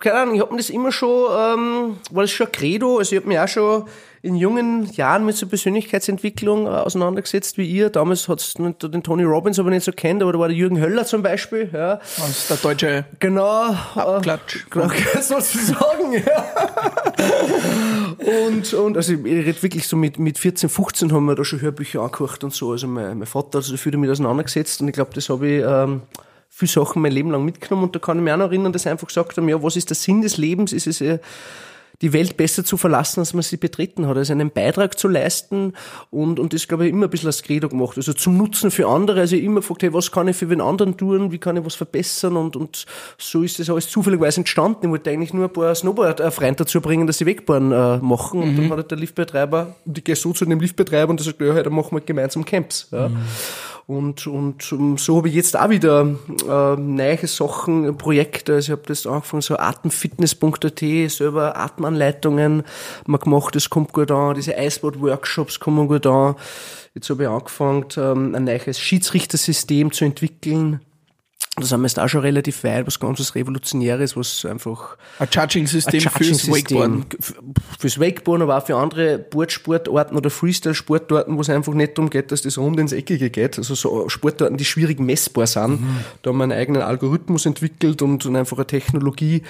S3: keine Ahnung, ich habe mir das immer schon, ähm, war das schon ein Credo, also ich habe mir auch schon in jungen Jahren mit so Persönlichkeitsentwicklung äh, auseinandergesetzt wie ihr. Damals hat es den Tony Robbins aber nicht so kennt, aber da war der Jürgen Höller zum Beispiel. Ja.
S4: Das ist der deutsche
S3: genau,
S4: Abklatsch.
S3: Äh, genau, sozusagen, ja. und, und also ich rede wirklich so mit, mit 14, 15 haben wir da schon Hörbücher angehört und so. Also mein, mein Vater hat sich viel damit auseinandergesetzt und ich glaube, das habe ich ähm, viele Sachen mein Leben lang mitgenommen und da kann ich mich auch noch erinnern, dass sie einfach gesagt haben, ja, was ist der Sinn des Lebens? Ist es äh, die Welt besser zu verlassen, als man sie betreten hat. Also einen Beitrag zu leisten und, und das, glaube ich, immer ein bisschen als Credo gemacht. Also zum Nutzen für andere. Also ich immer gefragt, hey, was kann ich für den anderen tun? Wie kann ich was verbessern? Und, und so ist das alles zufälligerweise entstanden. Ich wollte eigentlich nur ein paar Snowboard-Freunde dazu bringen, dass sie Wegbahn äh, machen. Und mhm. dann hat halt der Liftbetreiber, und ich gehe so zu dem Liftbetreiber und der sagt, ja, hey, dann machen wir gemeinsam Camps. Ja. Mhm. Und, und um, so habe ich jetzt auch wieder äh, neue Sachen, Projekte. Also ich habe das angefangen, so atemfitness.at, selber Atemanleitungen mal gemacht, das kommt gut an. Diese Eisbad-Workshops kommen gut an. Jetzt habe ich angefangen, ähm, ein neues Schiedsrichtersystem zu entwickeln das haben wir jetzt auch schon relativ weit, was ganz was Revolutionäres, was einfach...
S4: Ein Judging fürs Wakeboarden.
S3: Fürs Wakeboarden, aber auch für andere Boardsportarten oder Freestyle-Sportarten, wo es einfach nicht darum geht, dass das rund ins Eckige geht. Also so Sportarten, die schwierig messbar sind. Mhm. Da haben wir einen eigenen Algorithmus entwickelt und, und einfach eine Technologie,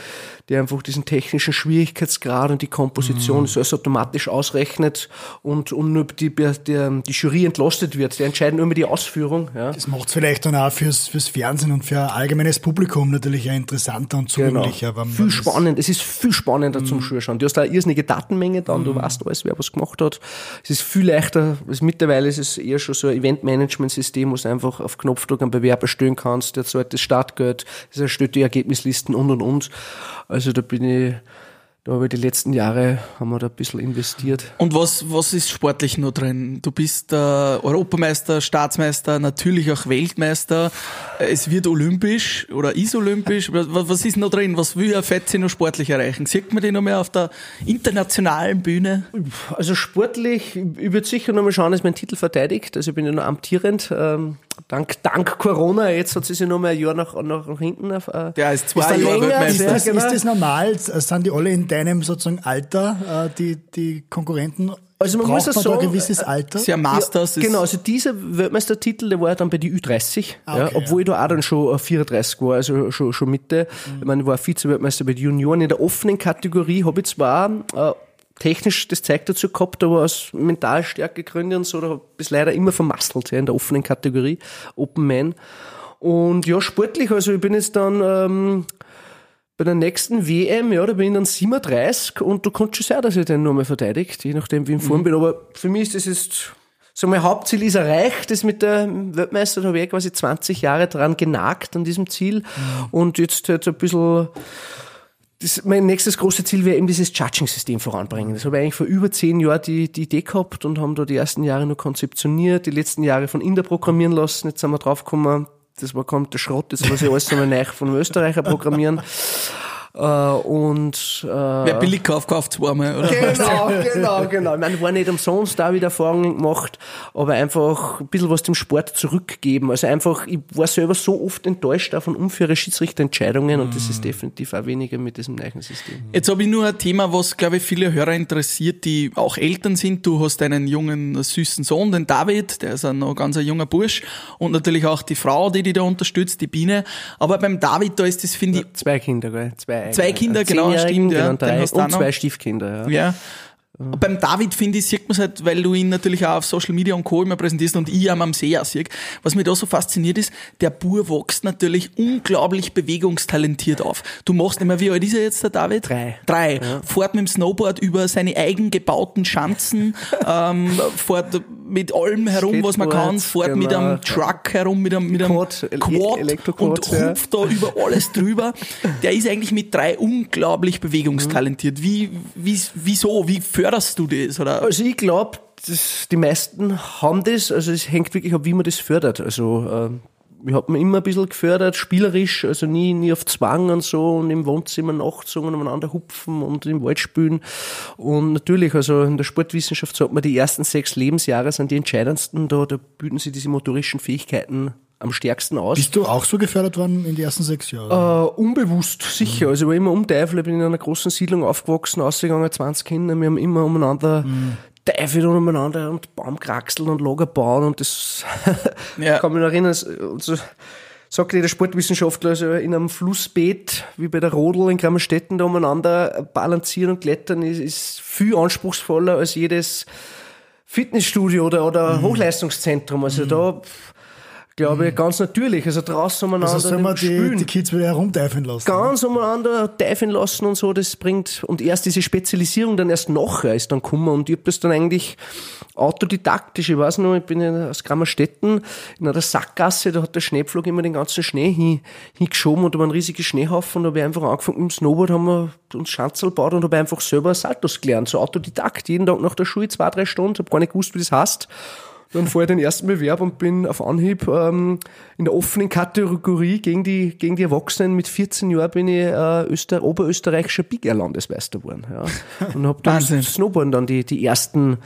S3: die einfach diesen technischen Schwierigkeitsgrad und die Komposition mhm. so alles automatisch ausrechnet und, und nur die, die, die Jury entlastet wird. Die entscheiden nur über die Ausführung. Ja.
S2: Das macht vielleicht dann auch fürs, fürs Fernsehen und für für ein allgemeines Publikum natürlich ein interessanter und zugänglicher.
S3: Genau. Viel spannend, es ist viel spannender mhm. zum Zuschauen. Du hast da eine irrsinnige Datenmenge dann, mhm. du weißt alles, wer was gemacht hat. Es ist viel leichter, mittlerweile ist es eher schon so ein Eventmanagement-System, wo du einfach auf Knopfdruck einen Bewerb erstellen kannst, der zahlt das Startgeld, es erstellt die Ergebnislisten und und und. Also da bin ich da habe ich die letzten Jahre haben wir da ein bisschen investiert.
S4: Und was, was ist sportlich noch drin? Du bist äh, Europameister, Staatsmeister, natürlich auch Weltmeister. Es wird olympisch oder ist olympisch. Was, was ist noch drin? Was will ein Fetzi noch sportlich erreichen? Sieht man den noch mehr auf der internationalen Bühne?
S3: Also sportlich, ich würde sicher noch mal schauen, dass mein Titel verteidigt. Also ich bin ja noch amtierend. Ähm, dank, dank Corona, jetzt hat sie sich noch mal ein Jahr nach, nach, nach hinten. Äh,
S4: Der ist zwei ist Jahre
S2: länger, ist das, genau. ist das normal? Sind die alle in deinem sozusagen Alter, äh, die, die Konkurrenten?
S3: Also man Braucht muss das sagen,
S2: ein gewisses äh, Alter.
S4: Sehr Masters.
S3: Ja, genau, also dieser Weltmeistertitel, der war ja dann bei die Ü30, ah, okay, ja, obwohl ja. ich da auch dann schon 34 war, also schon, schon Mitte. Mhm. Ich meine, ich war Vize-Weltmeister bei den Junioren. In der offenen Kategorie habe ich zwar äh, technisch das Zeug dazu gehabt, aber aus Mentalstärke Gründen und so, da habe ich leider immer vermasselt ja, in der offenen Kategorie, Open Man. Und ja, sportlich, also ich bin jetzt dann ähm, bei der nächsten WM, ja, da bin ich dann 37 und du kannst schon sagen, dass ich den nochmal verteidigt, je nachdem, wie ich in Form mhm. bin. Aber für mich ist das jetzt, so mein Hauptziel ist erreicht. Das mit der Weltmeister, da habe ich quasi 20 Jahre dran genagt an diesem Ziel. Mhm. Und jetzt halt ein bisschen, das, mein nächstes großes Ziel wäre eben dieses Judging-System voranbringen. Das habe ich eigentlich vor über zehn Jahren die, die Idee gehabt und haben da die ersten Jahre nur konzeptioniert, die letzten Jahre von Inder programmieren lassen. Jetzt sind wir draufgekommen, das war kommt der Schrott, jetzt muss ich alles nochmal neu von Österreicher programmieren. Äh, und äh,
S4: Wer billig kauft, kauft zweimal, oder?
S3: Genau, genau, genau. Ich meine, war nicht umsonst da wieder Erfahrungen gemacht, aber einfach ein bisschen was dem Sport zurückgeben. Also einfach, ich war selber so oft enttäuscht auch von unfairen Schiedsrichterentscheidungen und das ist definitiv auch weniger mit diesem neuen System.
S4: Jetzt habe ich nur ein Thema, was, glaube ich, viele Hörer interessiert, die auch Eltern sind. Du hast einen jungen, süßen Sohn, den David, der ist ein noch ganz ein junger Bursch und natürlich auch die Frau, die dich da unterstützt, die Biene. Aber beim David, da ist das, finde ich,
S3: Zwei Kinder, gell? Zwei,
S4: Zwei. Kinder, genau, stimmt, ja.
S3: genau,
S4: Den
S3: drei, und zwei Stiefkinder, ja.
S4: Ja. Beim David, finde ich, sieht man es halt, weil du ihn natürlich auch auf Social Media und Co. immer präsentierst und ich am am See auch sehe. Was mich da so fasziniert ist, der Bur wächst natürlich unglaublich bewegungstalentiert auf. Du machst mehr, wie alt ist er jetzt, der David?
S3: Drei.
S4: Drei. Fährt mit dem Snowboard über seine eigen gebauten Schanzen, ähm, fährt mit allem herum, was man kann, fährt mit
S3: genau.
S4: einem Truck herum, mit einem, mit einem
S3: Quad,
S4: Quad und
S3: ja.
S4: hupft da über alles drüber. Der ist eigentlich mit drei unglaublich bewegungstalentiert. Wie, wie, wieso? Wie förderst du das? Oder?
S3: Also ich glaube, die meisten haben das, also es hängt wirklich ab, wie man das fördert. Also ähm, ich hab mir immer ein bisschen gefördert, spielerisch, also nie, nie auf Zwang und so und im Wohnzimmer nachgesungen, umeinander hupfen und im Wald spielen. Und natürlich, also in der Sportwissenschaft sagt man, die ersten sechs Lebensjahre sind die entscheidendsten, da, da bilden sich diese motorischen Fähigkeiten am stärksten aus.
S2: Bist du auch so gefördert worden in die ersten sechs Jahre?
S3: Äh, unbewusst, sicher. Also ich war immer um Teufel, ich bin in einer großen Siedlung aufgewachsen, ausgegangen, 20 Kinder, wir haben immer umeinander Teufel und umeinander und Baumkraxeln und Lager bauen und das
S4: Ja.
S3: kann mich noch erinnern, es- und so sagt jeder Sportwissenschaftler, also in einem Flussbeet, wie bei der Rodel in Grammerstetten, da umeinander balancieren und klettern, ist, ist viel anspruchsvoller als jedes Fitnessstudio oder, oder
S2: Mhm.
S3: Hochleistungszentrum. Also da, pff, glaube ich, ganz natürlich. Also draußen umeinander
S2: also sollen wir die, die Kids wieder herumteifeln lassen?
S3: ganz umeinander teifen lassen und so, das bringt, und erst diese Spezialisierung dann erst nachher ist dann gekommen und ich hab das dann eigentlich autodidaktisch, ich weiß noch, ich bin in, aus Grammerstetten in einer Sackgasse, da hat der Schneepflug immer den ganzen Schnee hin, hingeschoben und da war ein riesiger Schneehaufen und da habe ich einfach angefangen mit dem Snowboard, haben wir uns Schanzel gebaut und habe einfach selber Saltos gelernt, so autodidakt, jeden Tag nach der Schule zwei, drei Stunden, habe gar nicht gewusst, wie das heißt. Dann fahre ich den ersten Bewerb und bin auf Anhieb ähm, in der offenen Kategorie gegen die, gegen die Erwachsenen. Mit 14 Jahren bin ich äh, Öster oberösterreichischer Big Air Landesmeister geworden. Ja. Und habe dann. Snowboarden dann die, die ersten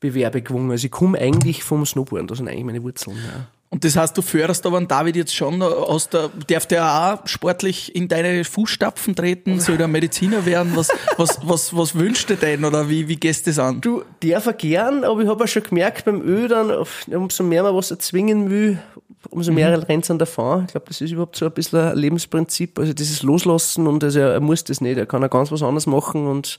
S3: Bewerbe gewonnen. Also ich komme eigentlich vom Snowboarden, das sind eigentlich meine Wurzeln. Ja.
S4: Und das heißt, du förderst aber einen David jetzt schon aus der, darf der auch sportlich in deine Fußstapfen treten? Soll der Mediziner werden? Was, was, was, was wünscht du denn? Oder wie, wie gehst du das an?
S3: Du, darf er gern, aber ich habe auch schon gemerkt, beim Öl dann, umso mehr man was erzwingen will, umso mehr rennt an davon. Ich glaube, das ist überhaupt so ein bisschen ein Lebensprinzip. Also dieses Loslassen und also er muss das nicht. Er kann auch ganz was anderes machen und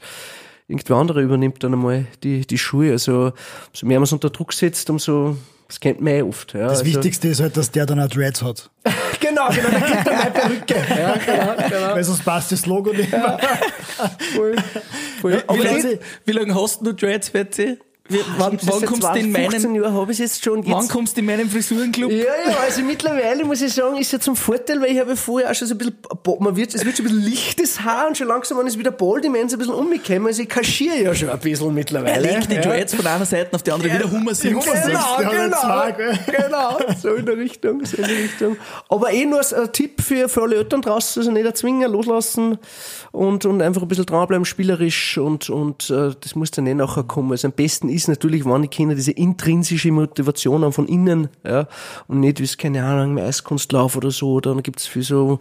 S3: irgendwer andere übernimmt dann einmal die, die Schuhe. Also umso mehr man es unter Druck setzt, umso das kennt man eh oft. Ja.
S2: Das
S3: also,
S2: Wichtigste ist halt, dass der dann auch Dreads hat.
S3: Genau, genau, da kriegt er meine Perücke. Ja, genau, genau.
S2: Weil sonst passt das Logo nicht mehr.
S3: Voll, voll.
S4: Wie, lange, wie lange hast du Dreads, Fetzi? Wann,
S3: das ist
S4: wann
S3: seit
S4: kommst du in
S3: 15
S4: meinen,
S3: Jahren habe ich jetzt schon. Jetzt
S4: wann kommst du in meinen Frisurenclub?
S3: Ja, ja, also mittlerweile muss ich sagen, ist ja zum Vorteil, weil ich habe vorher auch schon so ein bisschen, man wird, es wird schon ein bisschen lichtes Haar und schon langsam, wenn es wieder bald im ein bisschen umgekommen, also ich kaschiere ja schon ein bisschen
S4: Er
S3: mittlerweile.
S4: legt die
S3: ja.
S4: Dreads von einer Seite auf die andere, wie der Hummer singt.
S3: Genau, genau,
S2: zwei, gell?
S3: genau, so in der Richtung, so in der Richtung. Aber eh nur ein Tipp für, für alle Eltern draußen, also nicht erzwingen, loslassen und, und einfach ein bisschen dranbleiben, spielerisch und, und äh, das muss dann eh nachher kommen. Also am besten ist natürlich, wenn die Kinder diese intrinsische Motivation haben von innen, ja, und nicht, wie es, keine Ahnung, im Eiskunstlauf oder so, dann gibt's viel so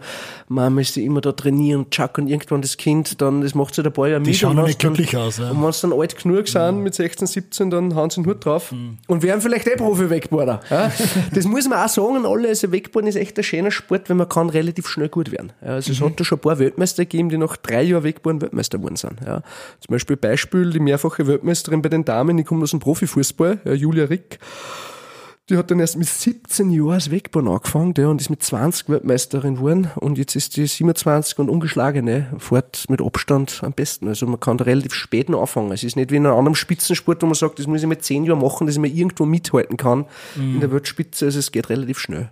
S3: Mamas, die immer da trainieren und chuck und irgendwann das Kind, dann, das macht sich der Ball ja mit.
S2: schauen
S3: und
S2: noch
S3: wenn's
S2: nicht
S3: dann-
S2: glücklich aus, ja.
S3: Und wenn sie dann alt genug sind, mit 16, 17, dann hauen sie den Hut drauf und werden vielleicht eh Profi-Wakeboarder. Ja? Das muss man auch sagen alle, also Wakeboarden ist echt ein schöner Sport, weil man kann relativ schnell gut werden. Ja, also es hat da schon ein paar Weltmeister gegeben, die nach drei Jahren Wakeboarden Weltmeister geworden sind. Ja? Zum Beispiel Beispiel die mehrfache Weltmeisterin bei den Damen, kommt aus dem Profifußball, Julia Rick. Die hat dann erst mit 17 Jahren das Wakeboarden angefangen ja, und ist mit 20 Weltmeisterin geworden und jetzt ist die 27 und ungeschlagene, fährt mit Abstand am besten. Also man kann da relativ spät noch anfangen. Es ist nicht wie in einem anderen Spitzensport, wo man sagt, das muss ich mit 10 Jahren machen, dass ich mir irgendwo mithalten kann in der Weltspitze. Also es geht relativ schnell.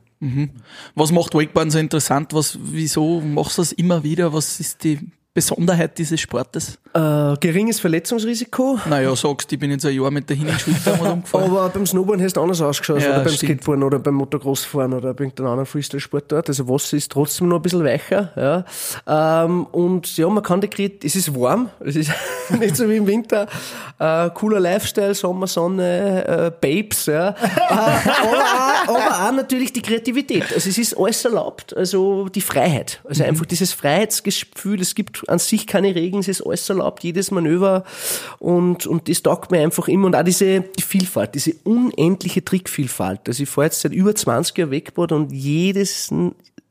S4: Was macht Wakeboarden so interessant? Was, wieso machst du das immer wieder? Was ist die Besonderheit dieses Sportes?
S3: Äh, geringes Verletzungsrisiko.
S4: Naja, sagst, ich bin jetzt ein Jahr mit der Hinschulter einmal umgefahren.
S3: Aber beim Snowboarden hast du anders ausgeschaut,
S4: Ja,
S3: oder beim
S4: stimmt.
S3: Skateboarden oder beim Motocrossfahren oder bei irgendeinem anderen Freestyle-Sportart. Also Wasser ist trotzdem noch ein bisschen weicher. Ja. Ähm, und ja, man kann die Kret es ist warm, es ist nicht so wie im Winter. Äh, cooler Lifestyle, Sommer, Sonne, äh, Babes, ja. äh, aber, auch, aber auch natürlich die Kreativität. Also es ist alles erlaubt, also die Freiheit. Also
S4: Mhm.
S3: einfach dieses Freiheitsgefühl, es gibt an sich keine Regeln, es ist alles erlaubt, jedes Manöver und, und das taugt mir einfach immer. Und auch diese die Vielfalt, diese unendliche Trickvielfalt. Also ich fahre jetzt seit über 20 Jahren Wakeboard und jedes,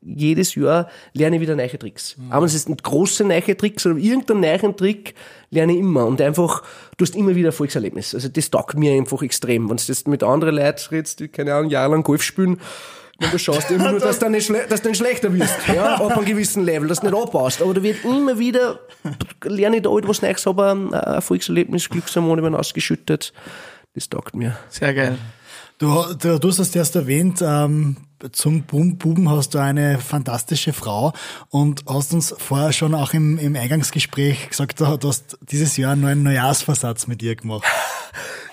S3: jedes Jahr lerne ich wieder neue Tricks. Aber es ist ein große neue Trick, sondern irgendeinen neuen Trick lerne ich immer und einfach, du hast immer wieder Erfolgserlebnis. Also das taugt mir einfach extrem. Wenn du das mit anderen Leuten redest, die keine Ahnung, jahrelang Golf spielen, wenn du schaust immer nur, dass du nicht, schle dass du nicht schlechter wirst, ja, ab einem gewissen Level, dass du nicht abbaust. Aber da wird immer wieder, lerne ich da etwas Neues, aber ein Erfolgserlebnis, Glückshormone werden ausgeschüttet. Das taugt mir.
S4: Sehr geil.
S2: Du, du, du hast es erst erwähnt, ähm, zum Buben hast du eine fantastische Frau und hast uns vorher schon auch im, im Eingangsgespräch gesagt, du hast dieses Jahr einen neuen Neujahrsversatz mit ihr gemacht.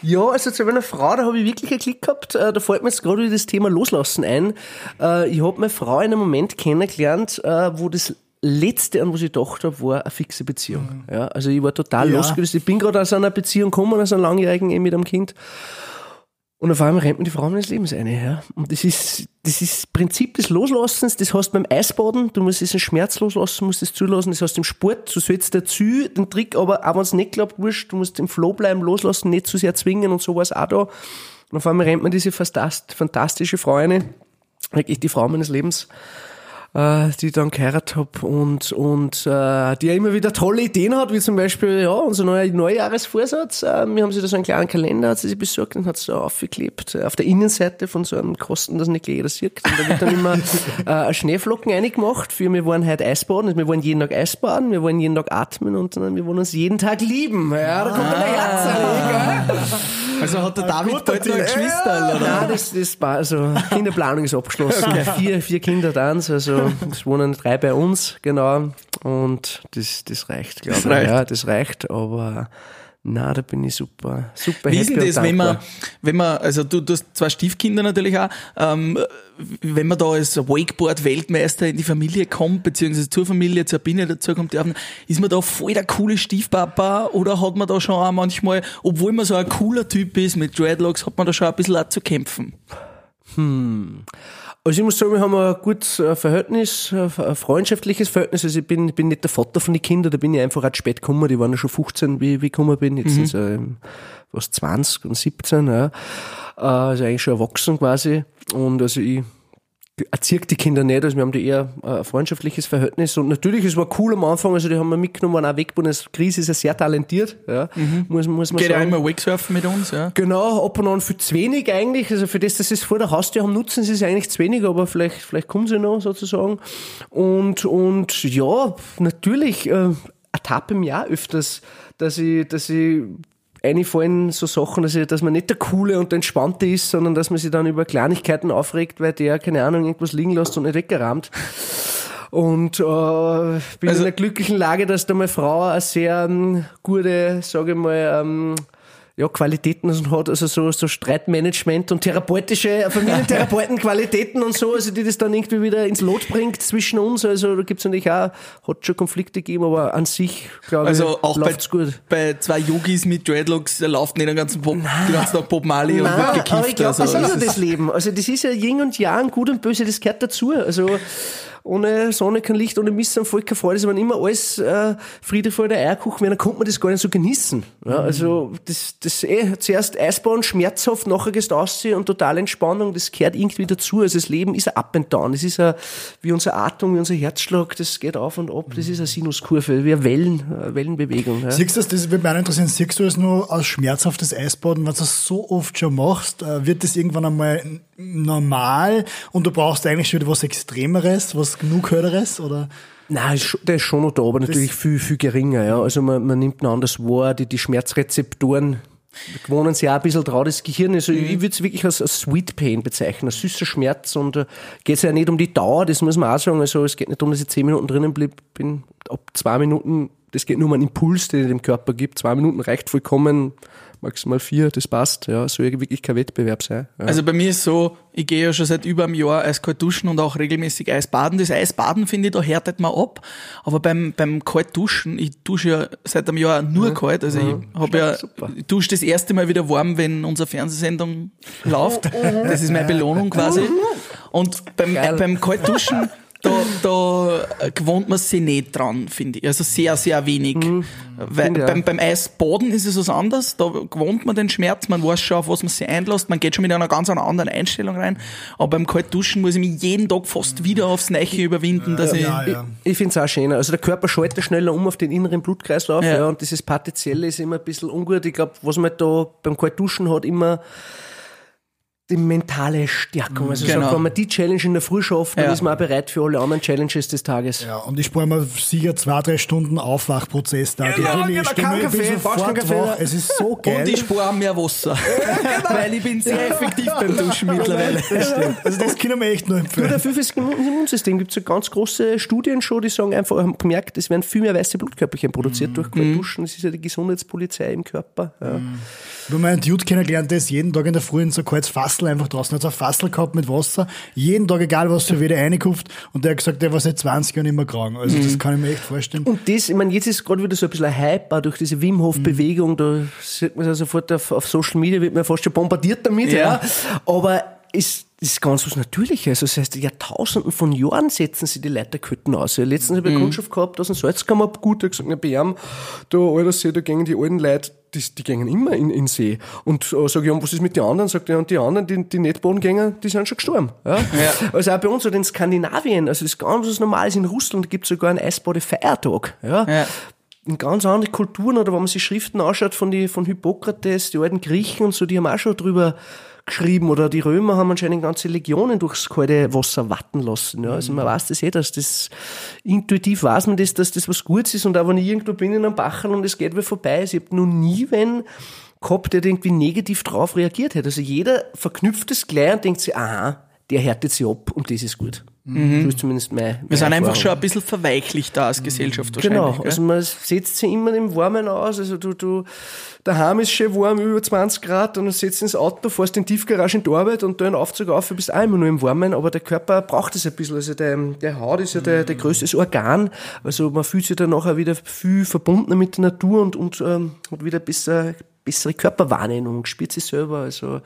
S3: Ja, also zu meiner Frau, da habe ich wirklich einen Klick gehabt. Äh, Da fällt mir jetzt gerade wieder das Thema Loslassen ein. Äh, Ich habe meine Frau in einem Moment kennengelernt, äh, wo das Letzte, an was ich gedacht habe, war eine fixe Beziehung. Ja, also ich war total
S2: Ja.
S3: losgelöst. Ich bin gerade aus einer Beziehung gekommen, aus einer langjährigen Ehe mit einem Kind. Und auf einmal rennt mir die Frau meines Lebens eine, ja. Und das ist, das ist Prinzip des Loslassens, das hast du beim Eisbaden, du musst diesen Schmerz loslassen, musst es zulassen, das heißt im Sport, du sollst dazu den Trick, aber auch wenn es nicht klappt, wurscht, du musst im Flow bleiben, loslassen, nicht zu sehr zwingen und so war es auch da. Und auf einmal rennt mir diese fantast- fantastische Frau eine, wirklich die Frau meines Lebens, äh, die ich dann geheiratet habe und, und äh, die ja immer wieder tolle Ideen hat, wie zum Beispiel ja, unser neuer Neujahresvorsatz. Äh, wir haben sie da so einen kleinen Kalender, hat sie sich besorgt und hat es so aufgeklebt, äh, auf der Innenseite von so einem Kosten, dass nicht jeder sieht. Und da wird dann immer äh, Schneeflocken reingemacht für wir wollen heute Eisbaden, also wir wollen jeden Tag Eisbaden, wir wollen jeden Tag atmen und dann, wir wollen uns jeden Tag lieben. Ja, da kommt dann ein Herz gell?
S4: Also hat der David
S2: guter
S4: bald noch. Geschwisterl, oder?
S3: Nein, das, das war, also Kinderplanung ist abgeschlossen. Vier, vier Kinder dann, also es wohnen drei bei uns, genau. Und das, das reicht, glaube ich.
S4: reicht.
S3: Ja, das reicht, aber na, da bin ich super, super
S4: Wie ist denn das, wenn man, wenn man, also du, du hast zwei Stiefkinder natürlich auch, ähm, wenn man da als Wakeboard-Weltmeister in die Familie kommt, beziehungsweise zur Familie, zur Biene dazu kommt, dürfen, ist man da voll der coole Stiefpapa oder hat man da schon auch manchmal, obwohl man so ein cooler Typ ist mit Dreadlocks, hat man da schon ein bisschen auch zu kämpfen?
S3: Also ich muss sagen, wir haben ein gutes äh, Verhältnis, äh, ein freundschaftliches Verhältnis. Also ich bin, bin nicht der Vater von den Kindern, da bin ich einfach auch spät gekommen. Die waren ja schon 15, wie, wie ich gekommen bin. Jetzt sind sie ähm, was 20 und 17, ja. Äh, Also eigentlich schon erwachsen quasi. Und also ich erziehe die Kinder nicht, also wir haben da eher äh, ein freundschaftliches Verhältnis. Und natürlich, es war cool am Anfang, also die haben wir mitgenommen, auch weg, das Chris ist ja sehr talentiert, ja, muss, muss man
S4: Geht
S3: sagen.
S4: immer Wakesurfen mit uns, ja.
S3: Genau, ab und an viel zu wenig eigentlich. Also für das, dass sie es vor der Haustür haben, nutzen sie es eigentlich zu wenig, aber vielleicht, vielleicht kommen sie noch sozusagen. Und, und ja, natürlich äh, ertappe mich auch öfters, dass ich, dass ich einfallen so Sachen, dass, ich, dass man nicht der Coole und der Entspannte ist, sondern dass man sich dann über Kleinigkeiten aufregt, weil der, keine Ahnung, irgendwas liegen lässt und nicht weggerammt. Und äh, bin
S4: Also-
S3: in einer glücklichen Lage, dass da meine Frau eine sehr ähm, gute, sage ich mal, ähm, ja, Qualitäten hat, also so, so Streitmanagement und therapeutische, Familientherapeuten-Qualitäten und so, also die das dann irgendwie wieder ins Lot bringt zwischen uns. Also da gibt's natürlich auch, hat schon Konflikte gegeben, aber an sich, glaube
S4: Also
S3: ich,
S4: auch bei,
S3: läuft's gut.
S4: bei zwei Yogis mit Dreadlocks, der läuft nicht den ganzen, Bob, den ganzen Tag Bob Marley und wird gekifft.
S3: aber ich glaube,
S4: also,
S3: das ist ja
S4: das
S3: das Leben. Also das ist ja Yin und Yang, gut und böse, das gehört dazu. Also ohne Sonne kein Licht, ohne Mist am Volk kein Freude. Also wenn immer alles äh, Friede der Eierkuchen dann kommt man das gar nicht so genießen. Ja, also das, das eh, zuerst Eisbauen, schmerzhaft, nachher gehst du aussehen und total Entspannung, das gehört irgendwie dazu. Also das Leben ist ein Up and Down. Es ist ein, wie unser Atem, wie unser Herzschlag, das geht auf und ab. Das ist eine Sinuskurve, wie eine Wellen, eine Wellenbewegung. Ja.
S2: Siehst du das, das würde mich auch interessieren, siehst du das nur als schmerzhaftes Eisbaden, wenn du das so oft schon machst, äh, wird das irgendwann einmal normal und du brauchst eigentlich schon wieder was Extremeres, was genug Höheres, oder?
S3: Nein, der ist schon noch da, aber natürlich viel, viel geringer. Ja. Also man, man nimmt ein anderes wahr, die, die Schmerzrezeptoren gewohnen sie auch ein bisschen drauf. Das Gehirn, also ich würde es wirklich als, als Sweet Pain bezeichnen, als süßer Schmerz und äh, geht es ja nicht um die Dauer, das muss man auch sagen. Also es geht nicht um, dass ich zehn Minuten drinnen blieb, bin ab zwei Minuten, das geht nur um einen Impuls, den ich dem Körper gibt. Zwei Minuten reicht vollkommen, maximal vier, das passt. Ja, soll ja wirklich kein Wettbewerb sein. Ja.
S4: Also bei mir ist so, ich gehe ja schon seit über einem Jahr eiskalt duschen und auch regelmäßig Eisbaden. Das Eisbaden finde ich, da härtet man ab. Aber beim, beim kalt duschen, ich dusche ja seit einem Jahr nur kalt. Also ich habe ja, ich dusche das erste Mal wieder warm, wenn unsere Fernsehsendung läuft. Das ist meine Belohnung quasi. Und beim,
S3: Geil.
S4: beim kalt duschen, da, da gewohnt man sich nicht dran, finde ich. Also sehr, sehr wenig. Weil
S3: finde ich
S4: beim, beim Eisbaden ist es was anderes. Da gewohnt man den Schmerz, man weiß schon, auf was man sich einlässt. Man geht schon mit einer ganz anderen Einstellung rein. Aber beim Kaltduschen muss ich mich jeden Tag fast wieder aufs Neiche überwinden, dass ich,
S2: Ja, ja.
S3: Ich finde es auch schöner. Also der Körper schaltet schneller um auf den inneren Blutkreislauf,
S4: Ja.
S3: ja, und dieses Partizielle ist immer ein bisschen ungut. Ich glaube, was man da beim Kaltduschen hat, immer die mentale Stärkung. Also
S4: Genau.
S3: sagt, wenn man die Challenge in der Früh schafft, dann
S4: Ja.
S3: ist man auch bereit für alle anderen Challenges des Tages.
S2: Ja, und ich spare mir sicher zwei, drei Stunden Aufwachprozess da.
S3: Genau,
S2: ich
S3: genau,
S2: stehe
S3: kein
S2: mir- ich bin
S3: Kaffee,
S2: sofort
S3: Kaffee.
S2: wach. Es ist so geil.
S4: und ich spare mehr Wasser. Weil ich bin sehr effektiv beim Duschen mittlerweile.
S2: also das können wir echt nur
S3: Nur
S2: empfehlen.
S3: dafür fürs Immunsystem gibt es ja ganz große Studien schon, die sagen einfach, haben gemerkt, es werden viel mehr weiße Blutkörperchen produziert durch Kaltduschen. Das ist ja die Gesundheitspolizei im Körper. Ja.
S2: Ich habe meinen Dude kennengelernt, der ist jeden Tag in der Früh in so ein kaltes Fassel einfach draußen. Er hat so ein Fassel gehabt mit Wasser. Jeden Tag, egal was für wieder reinkupft. Und der hat gesagt, der war seit 20 Jahren immer krank. Also das kann ich mir echt vorstellen.
S3: Und das, ich meine, jetzt ist gerade wieder so ein bisschen ein Hype, auch durch diese Wim Hof Bewegung, da sieht man ja sofort auf, auf Social Media, wird man fast schon bombardiert damit,
S4: Ja.
S3: ja. Aber ist, ist ganz was Natürliches. Also das heißt, Jahrtausenden von Jahren setzen sie die Leiterketten aus. Ja, letztens habe ich eine Kundschaft gehabt aus dem Salzkammer gut, der hat gesagt, bei ihm, da, alter See, da gehen die alten Leute, die, die gehen immer in, in See. Und äh, sag ich, ja, was ist mit den anderen? Sagt er, ja, und die anderen, die, die gehen, die sind schon gestorben. Ja? Also auch bei uns, oder in Skandinavien, also das ist ganz was Normales. In Russland gibt es sogar einen Eisbadefeiertag. Ja?
S4: Ja.
S3: in ganz andere Kulturen oder wenn man sich Schriften anschaut von, die, von Hippokrates, die alten Griechen und so, die haben auch schon drüber geschrieben oder die Römer haben anscheinend ganze Legionen durchs kalte Wasser watten lassen. Ja. Also man weiß das eh, dass das intuitiv weiß man das, dass das was Gutes ist und auch wenn ich irgendwo bin in einem Bachel und es geht mir vorbei, also ich habe noch nie wenn gehabt, der irgendwie negativ drauf reagiert hat. Also jeder verknüpft es gleich und denkt sich, aha, der härtet sich ab und das ist gut. Das ist zumindest mein,
S4: Wir sind einfach schon ein bisschen verweichlicht da als Gesellschaft wahrscheinlich.
S3: Genau,
S4: gell?
S3: also man setzt sich immer im Warmen aus, also du, du, daheim ist schön warm, über 20 Grad, und dann setzt ins Auto, fährst in die Tiefgarage in die Arbeit und da einen Aufzug auf, du bist auch immer nur im Warmen, aber der Körper braucht es ein bisschen, also der, der Haut ist ja der, der größte Organ, also man fühlt sich dann nachher wieder viel verbundener mit der Natur und, und ähm, hat wieder besser, bessere Körperwahrnehmung, spürt sich selber, also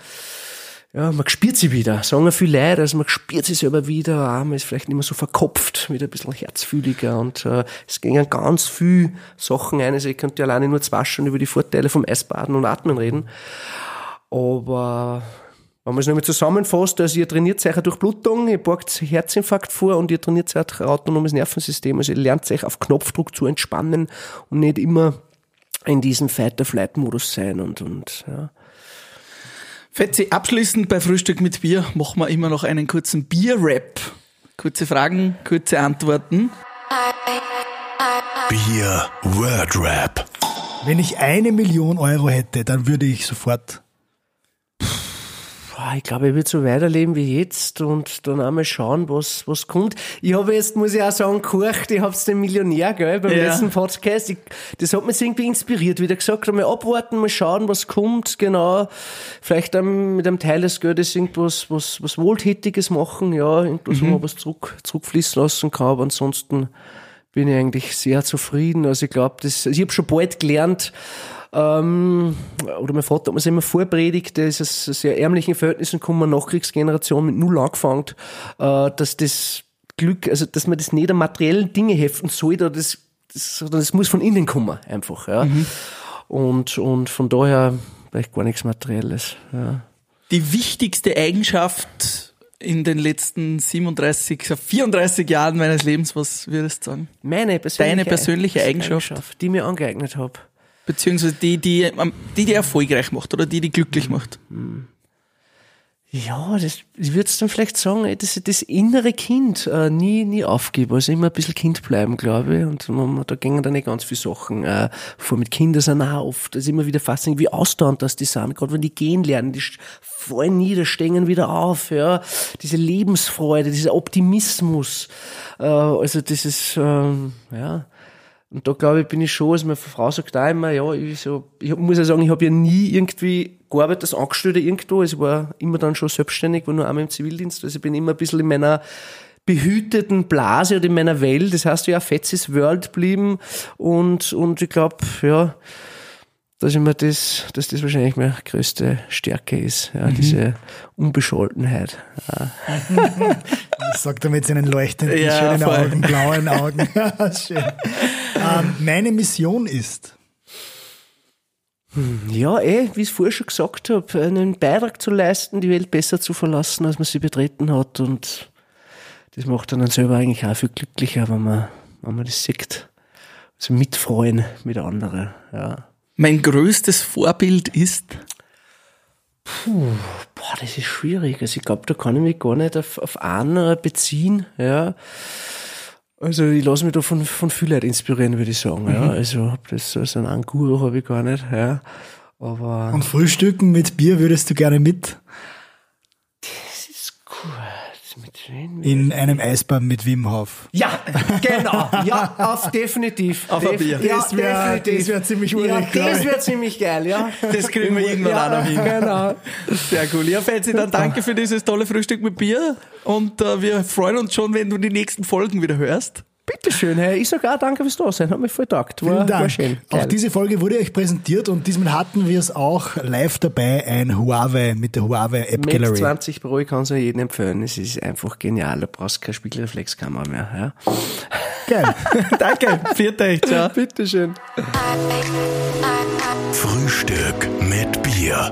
S3: ja, man spürt sie wieder, sagen viele Leute, also man spürt sie selber wieder, ah, man ist vielleicht nicht mehr so verkopft, wieder ein bisschen herzfühliger. Und äh, es gingen ganz viel Sachen ein, also ich könnte alleine nur zwei Stunden über die Vorteile vom Eisbaden und Atmen reden, aber wenn man es nochmal zusammenfasst, also ihr trainiert euch eine Durchblutung, ihr borgt Herzinfarkt vor und ihr trainiert euch autonomes Nervensystem, also ihr lernt euch auf Knopfdruck zu entspannen und nicht immer in diesem Fight-or-Flight-Modus sein und, und ja.
S4: Fetzi, abschließend bei Frühstück mit Bier machen wir immer noch einen kurzen Bier-Rap. Kurze Fragen, kurze Antworten.
S1: Bier Word Rap.
S2: Wenn ich eine Million Euro hätte, dann würde ich sofort.
S3: Boah, ich glaube, ich würde so weiterleben wie jetzt und dann einmal schauen, was, was kommt. Ich habe jetzt, muss ich auch sagen, gehorcht, ich hab's den Millionär, gell, beim
S4: Ja.
S3: letzten Podcast. Ich, das hat mich irgendwie inspiriert, wie der gesagt hat, mal abwarten, mal schauen, was kommt, genau. Vielleicht dann mit einem Teil des Geldes irgendwas, was, was Wohltätiges machen, ja, irgendwas, wo man was zurück, zurückfließen lassen kann, aber ansonsten bin ich eigentlich sehr zufrieden. Also ich glaube, das, ich habe schon bald gelernt, ähm, oder mein Vater hat mir das immer vorpredigt, der ist aus sehr ärmlichen Verhältnissen gekommen, Nachkriegsgeneration mit Null angefangen, äh, dass das Glück, also dass man das nicht an materiellen Dinge heften oder das, das, sondern das muss von innen kommen, einfach. Ja. Und, und von daher vielleicht gar nichts Materielles. Ja.
S4: Die wichtigste Eigenschaft in den letzten 37, 34 Jahren meines Lebens, was würdest du sagen?
S3: Meine persönliche,
S4: Deine persönliche Eigenschaft.
S3: die ich mir angeeignet habe.
S4: Beziehungsweise die, die, am- die, die erfolgreich macht oder die, die glücklich macht.
S3: Ja, das, ich würde dann vielleicht sagen, ey, das, das innere Kind äh, nie, nie aufgeben. Also immer ein bisschen Kind bleiben, glaube ich. Und man, da gingen dann nicht ganz viele Sachen äh, vor. Mit Kindern sind auch oft, das ist immer wieder faszinierend, wie ausdauernd das die sind. Gerade wenn die gehen lernen, die fallen nieder, stehen wieder auf. Ja, Diese Lebensfreude, dieser Optimismus. Äh, also das ist, ähm, ja... Und da glaube ich, bin ich schon, also meine Frau sagt auch immer, ja, ich, so, ich muss ja sagen, ich habe ja nie irgendwie gearbeitet als Angestellter irgendwo. Also ich war immer dann schon selbstständig, war nur einmal im Zivildienst. Also ich bin immer ein bisschen in meiner behüteten Blase oder in meiner Welt. Das heißt, ja, Fetzis World blieben. Und, und ich glaube, ja, dass immer das, dass das wahrscheinlich meine größte Stärke ist, ja, mhm. diese Unbescholtenheit. Ja.
S2: das sagt er mit seinen leuchtenden, ja, schönen voll. Augen, blauen Augen. Schön. Ähm, meine Mission ist,
S3: hm, ja, eh, wie ich es vorher schon gesagt habe, einen Beitrag zu leisten, die Welt besser zu verlassen, als man sie betreten hat. Und das macht dann selber eigentlich auch viel glücklicher, wenn man, wenn man das sieht. Also mitfreuen mit anderen, ja.
S4: Mein größtes Vorbild ist?
S3: Puh, boah, das ist schwierig. Also ich glaube, da kann ich mich gar nicht auf, auf einen beziehen, ja. Also ich lasse mich da von, von viel Leuten inspirieren, würde ich sagen. Mhm. Ja. Also hab das also einen Guru habe ich gar nicht. Ja. Aber
S2: Und Frühstücken mit Bier würdest du gerne mit?
S3: Das?
S2: In einem Eisbahn mit Wim Hof.
S3: Ja, genau. Ja, auf definitiv.
S2: Auf ein Bier.
S3: Ja, das wäre wär ziemlich urig, Ja, das wäre ziemlich geil, ja.
S4: Das kriegen wir irgendwann ja, auch noch hin. Genau. Sehr cool. Ja, Fetzi, dann danke für dieses tolle Frühstück mit Bier und äh, wir freuen uns schon, wenn du die nächsten Folgen wieder hörst.
S3: Bitteschön, hey. ich sage auch danke fürs Dasein, hat mich voll taugt.
S2: War, Vielen Dank. War schön. Geil. Auch diese Folge wurde euch präsentiert und diesmal hatten wir es auch live dabei, ein Huawei mit der Huawei App Gallery.
S3: Mit 20 Pro, ich kann es ja jedem empfehlen, es ist einfach genial, du brauchst keine Spiegelreflexkamera mehr. Ja.
S2: Geil.
S4: danke, viert euch, ciao.
S3: Bitteschön.
S1: Frühstück mit Bier.